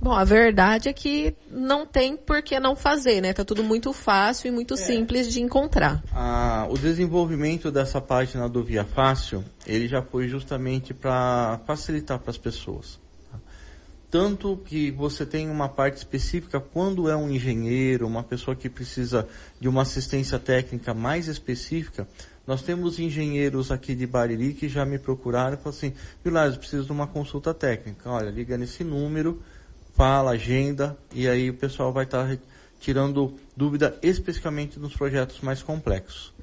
Bom, a verdade é que não tem por que não fazer, né? Tá tudo muito fácil e muito é. simples de encontrar. Ah, o desenvolvimento dessa página do Via Fácil, ele já foi justamente para facilitar para as pessoas. Tanto que você tem uma parte específica quando é um engenheiro, uma pessoa que precisa de uma assistência técnica mais específica. Nós temos engenheiros aqui de Bariri que já me procuraram e falaram assim, Vilares, preciso de uma consulta técnica. Olha, liga nesse número, fala, agenda, e aí o pessoal vai estar tá tirando dúvida especificamente nos projetos mais complexos.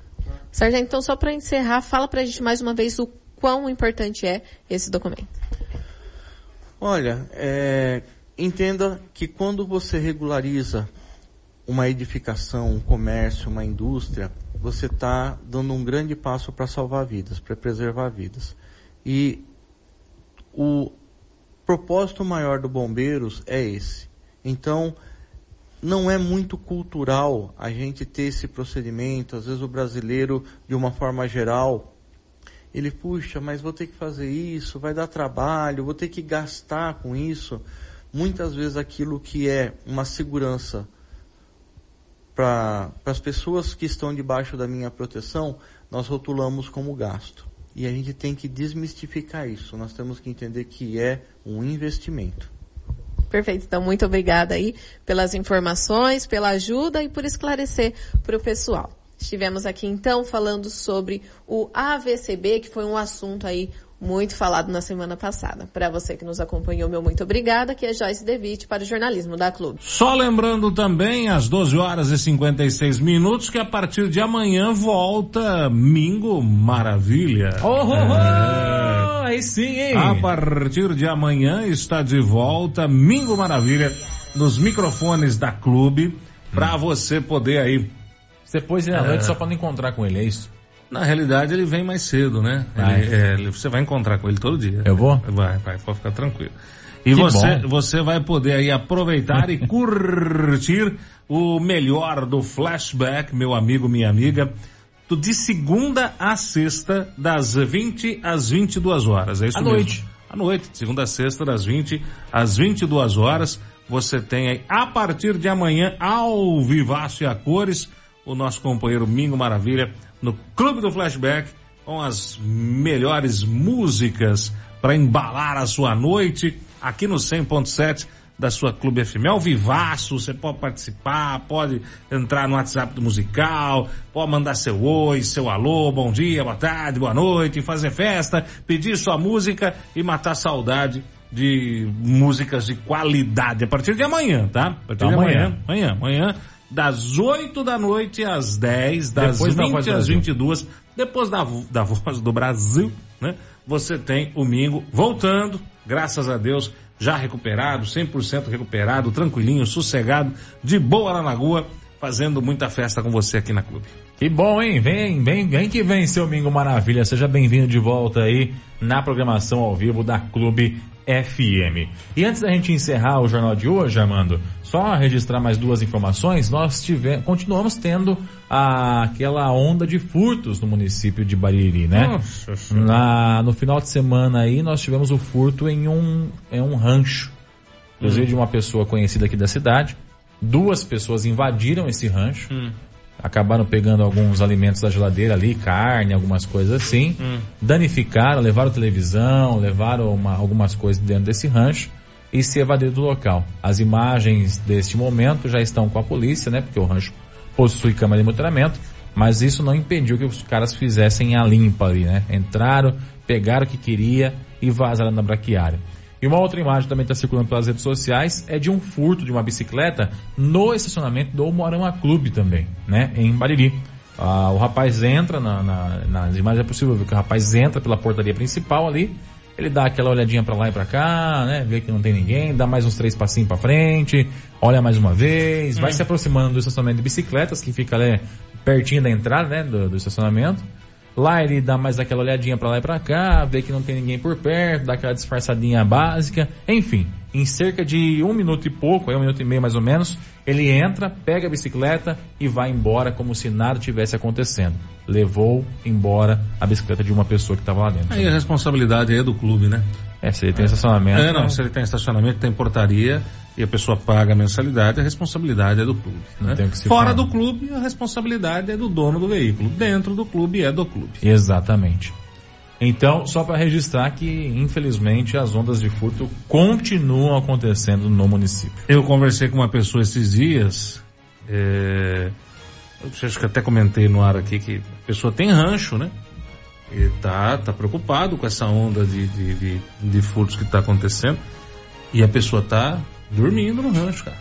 Sargento, então só para encerrar, fala para a gente mais uma vez o quão importante é esse documento. Olha, é, entenda que quando você regulariza uma edificação, um comércio, uma indústria, você está dando um grande passo para salvar vidas, para preservar vidas. E o propósito maior do Bombeiros é esse. Então, não é muito cultural a gente ter esse procedimento. Às vezes o brasileiro, de uma forma geral, ele, puxa, mas vou ter que fazer isso, vai dar trabalho, vou ter que gastar com isso. Muitas vezes aquilo que é uma segurança para as pessoas que estão debaixo da minha proteção, nós rotulamos como gasto. E a gente tem que desmistificar isso. Nós temos que entender que é um investimento. Perfeito. Então, muito obrigada aí pelas informações, pela ajuda e por esclarecer para o pessoal. Estivemos aqui então falando sobre o AVCB, que foi um assunto aí muito falado na semana passada. Para você que nos acompanhou, meu muito obrigada, que é Joyce Devitt para o jornalismo da Clube. Só lembrando também, às 12 horas e 56 minutos, que a partir de amanhã volta Mingo Maravilha. Oh, oh, oh! É... Aí sim, hein? A partir de amanhã está de volta Mingo Maravilha nos microfones da Clube, para hum. você poder aí você pôs ele à noite é. só para não encontrar com ele, é isso? Na realidade, ele vem mais cedo, né? Ele, é, você vai encontrar com ele todo dia. Eu vou? Vai, vai, pode ficar tranquilo. E você, você vai poder aí aproveitar e curtir o melhor do flashback, meu amigo, minha amiga, de segunda a sexta, das 20 às 22 horas. É isso à mesmo? noite. À noite, segunda a sexta, das 20 às 22 horas. Você tem aí, a partir de amanhã, ao vivaço e a cores, o nosso companheiro Mingo Maravilha no Clube do Flashback com as melhores músicas para embalar a sua noite aqui no 100.7 da sua Clube FM. É o vivaço, você pode participar, pode entrar no WhatsApp do musical, pode mandar seu oi, seu alô, bom dia, boa tarde, boa noite, fazer festa, pedir sua música e matar saudade de músicas de qualidade a partir de amanhã, tá? A partir de amanhã, amanhã, amanhã das 8 da noite às 10, das depois 20 às 22, depois da, da Voz do Brasil, né? Você tem o Mingo voltando, graças a Deus, já recuperado, 100% recuperado, tranquilinho, sossegado, de boa na lagoa, fazendo muita festa com você aqui na clube. Que bom, hein? Vem, vem, vem que vem, seu Mingo Maravilha. Seja bem-vindo de volta aí na programação ao vivo da Clube FM. E antes da gente encerrar o jornal de hoje, Armando, só registrar mais duas informações, nós tivemos, continuamos tendo a, aquela onda de furtos no município de Bariri, né? Nossa Na, no final de semana aí nós tivemos o furto em um, em um rancho, inclusive hum. de uma pessoa conhecida aqui da cidade. Duas pessoas invadiram esse rancho, hum. Acabaram pegando alguns alimentos da geladeira ali, carne, algumas coisas assim, Hum. danificaram, levaram televisão, levaram uma- algumas coisas dentro desse rancho e se evadiram do local. As imagens deste momento já estão com a polícia, né? Porque o rancho possui câmera de monitoramento, mas isso não impediu que os caras fizessem a limpa ali, né? Entraram, pegaram o que queria e vazaram na braquiária. E uma outra imagem também está circulando pelas redes sociais é de um furto de uma bicicleta no estacionamento do Moarama Clube também, né? Em Bariri. Ah, o rapaz entra na, na- nas imagens é possível ver que o rapaz entra pela portaria principal ali, ele dá aquela olhadinha pra lá e pra cá, né? Vê que não tem ninguém, dá mais uns três passinhos pra frente, olha mais uma vez, vai se aproximando do estacionamento de bicicletas que fica ali pertinho da entrada, né? Do, do estacionamento. Lá ele dá mais aquela olhadinha pra lá e pra cá, vê que não tem ninguém por perto, dá aquela disfarçadinha básica. Enfim, em cerca de um minuto e pouco, aí um minuto e meio mais ou menos, ele entra, pega a bicicleta e vai embora como se nada tivesse acontecendo. Levou embora a bicicleta de uma pessoa que estava lá dentro. Aí a responsabilidade é do clube, né? É, se ele tem estacionamento. É, não, se ele tem estacionamento, tem portaria e a pessoa paga a mensalidade, a responsabilidade é do clube. Né? Fora do clube, a responsabilidade é do dono do veículo. Dentro do clube é do clube. Exatamente. Então, só para registrar que, infelizmente, as ondas de furto continuam acontecendo no município. Eu conversei com uma pessoa esses dias, é, eu acho que até comentei no ar aqui que a pessoa tem rancho, né? E tá, preocupado com essa onda de, de, de, de furtos que tá acontecendo. E a pessoa tá dormindo no rancho, cara.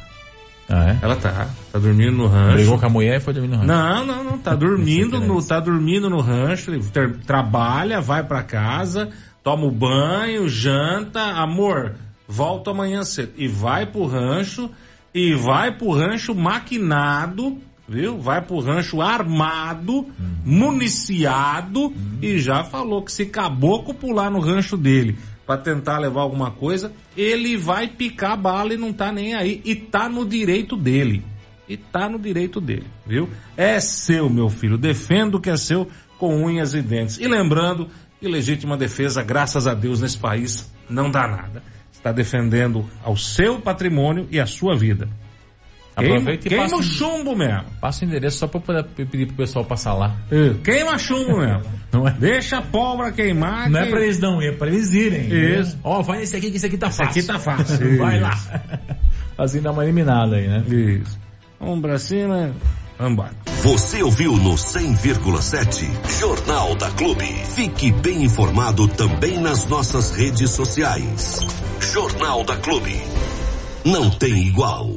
Ah, é? Ela tá, tá dormindo no rancho. Brigou com a mulher e foi dormir no rancho. Não, não, não. Tá dormindo sei no, tá dormindo no rancho, ter- trabalha, vai pra casa, toma o banho, janta, amor, volta amanhã cedo. E vai pro rancho, e vai pro rancho maquinado, viu? Vai pro rancho armado, municiado, e já falou que se caboclo pular no rancho dele pra tentar levar alguma coisa, ele vai picar bala e não tá nem aí, e tá no direito dele. E tá no direito dele, viu? É seu, meu filho. Defenda o que é seu com unhas e dentes. E lembrando que legítima defesa, graças a Deus, nesse país não dá nada. Está defendendo ao seu patrimônio e a sua vida. Aproveita e queima, passa queima o um- chumbo mesmo. Passa o endereço só pra poder pedir pro pessoal passar lá. É, Queima chumbo mesmo. Não é? Deixa a pólvora queimar. Não é que- pra eles não ir, é pra eles irem. Isso. Ó, vai nesse aqui que esse aqui tá Esse fácil. aqui tá fácil. Vai lá. Assim dá uma eliminada aí, né? Isso. Vamos pra cima. Vambora. Você ouviu no 100,7 Jornal da Clube. Fique bem informado também nas nossas redes sociais. Jornal da Clube. Não tem igual.